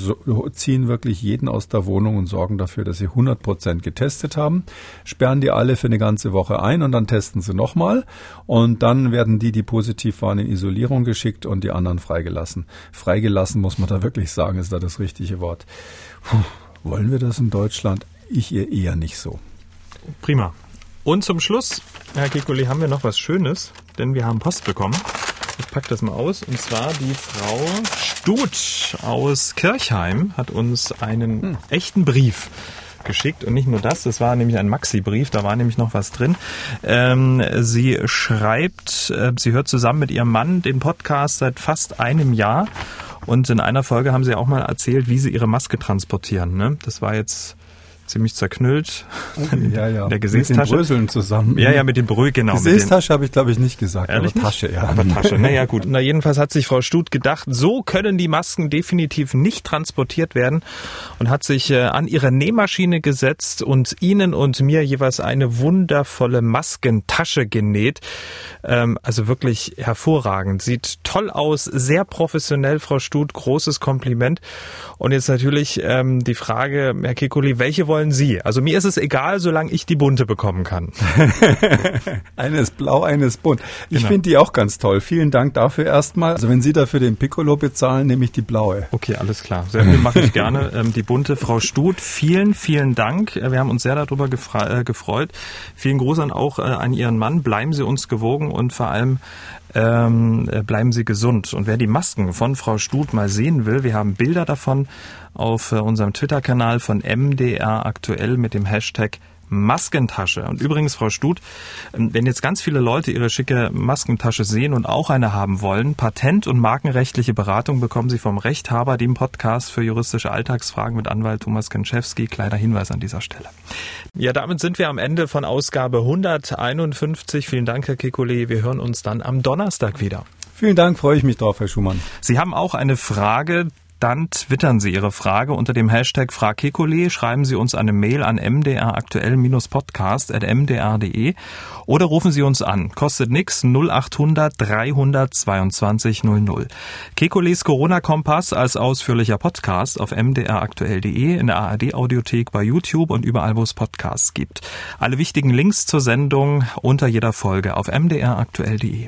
ziehen wirklich jeden aus der Wohnung und sorgen dafür, dass sie 100 Prozent getestet haben, sperren die alle für eine ganze Woche ein und dann testen sie nochmal und dann werden die, die positiv waren, in Isolierung geschickt und die anderen freigelassen. Freigelassen muss man da wirklich sagen, ist da das richtige Wort. Puh, wollen wir das in Deutschland? Ich eher nicht so. Prima. Und zum Schluss, Herr Kikuli, haben wir noch was Schönes, denn wir haben Post bekommen. Ich packe das mal aus. Und zwar die Frau Stut aus Kirchheim hat uns einen hm. echten Brief geschickt. Und nicht nur das, das war nämlich ein Maxi-Brief, da war nämlich noch was drin. Ähm, sie schreibt, äh, sie hört zusammen mit ihrem Mann den Podcast seit fast einem Jahr. Und in einer Folge haben sie auch mal erzählt, wie sie ihre Maske transportieren. Ne? Das war jetzt ziemlich zerknüllt. Ja, ja. Der Gesäßtasche. Mit den Bröseln zusammen. Ja, ja, mit den Brüll, genau. Gesäßtasche habe ich, glaube ich, nicht gesagt. Ehrlich aber Tasche, ja. Aber Tasche, naja, gut. Na, jedenfalls hat sich Frau Stut gedacht, so können die Masken definitiv nicht transportiert werden und hat sich äh, an ihre Nähmaschine gesetzt und Ihnen und mir jeweils eine wundervolle Maskentasche genäht. Ähm, also wirklich hervorragend. Sieht toll aus, sehr professionell, Frau Stut. Großes Kompliment. Und jetzt natürlich ähm, die Frage, Herr Kikuli, welche wollen Sie? Also mir ist es egal, solange ich die bunte bekommen kann. eine ist blau, eine ist bunt. Ich genau. finde die auch ganz toll. Vielen Dank dafür erstmal. Also wenn Sie dafür den Piccolo bezahlen, nehme ich die blaue. Okay, alles klar. Sehr viel mache ich gerne. Ähm, die bunte Frau Stut, vielen, vielen Dank. Äh, wir haben uns sehr darüber äh, gefreut. Vielen Gruß an auch äh, an Ihren Mann. Bleiben Sie uns gewogen und vor allem ähm, äh, bleiben Sie gesund. Und wer die Masken von Frau Stut mal sehen will, wir haben Bilder davon auf äh, unserem Twitter-Kanal von MDR aktuell mit dem Hashtag Maskentasche. Und übrigens, Frau Stut, ähm, wenn jetzt ganz viele Leute ihre schicke Maskentasche sehen und auch eine haben wollen, Patent- und markenrechtliche Beratung bekommen Sie vom Rechthaber, dem Podcast für juristische Alltagsfragen mit Anwalt Thomas Kenschewski. Kleiner Hinweis an dieser Stelle. Ja, damit sind wir am Ende von Ausgabe 151. Vielen Dank, Herr Kekulé. Wir hören uns dann am Donnerstag wieder. Vielen Dank, freue ich mich drauf, Herr Schumann. Sie haben auch eine Frage dann twittern Sie Ihre Frage unter dem Hashtag FragKekule, schreiben Sie uns eine Mail an mdraktuell-podcast.mdr.de oder rufen Sie uns an. Kostet nix 0800 322 00. Kekules Corona-Kompass als ausführlicher Podcast auf mdraktuell.de, in der ARD-Audiothek, bei YouTube und überall, wo es Podcasts gibt. Alle wichtigen Links zur Sendung unter jeder Folge auf mdraktuell.de.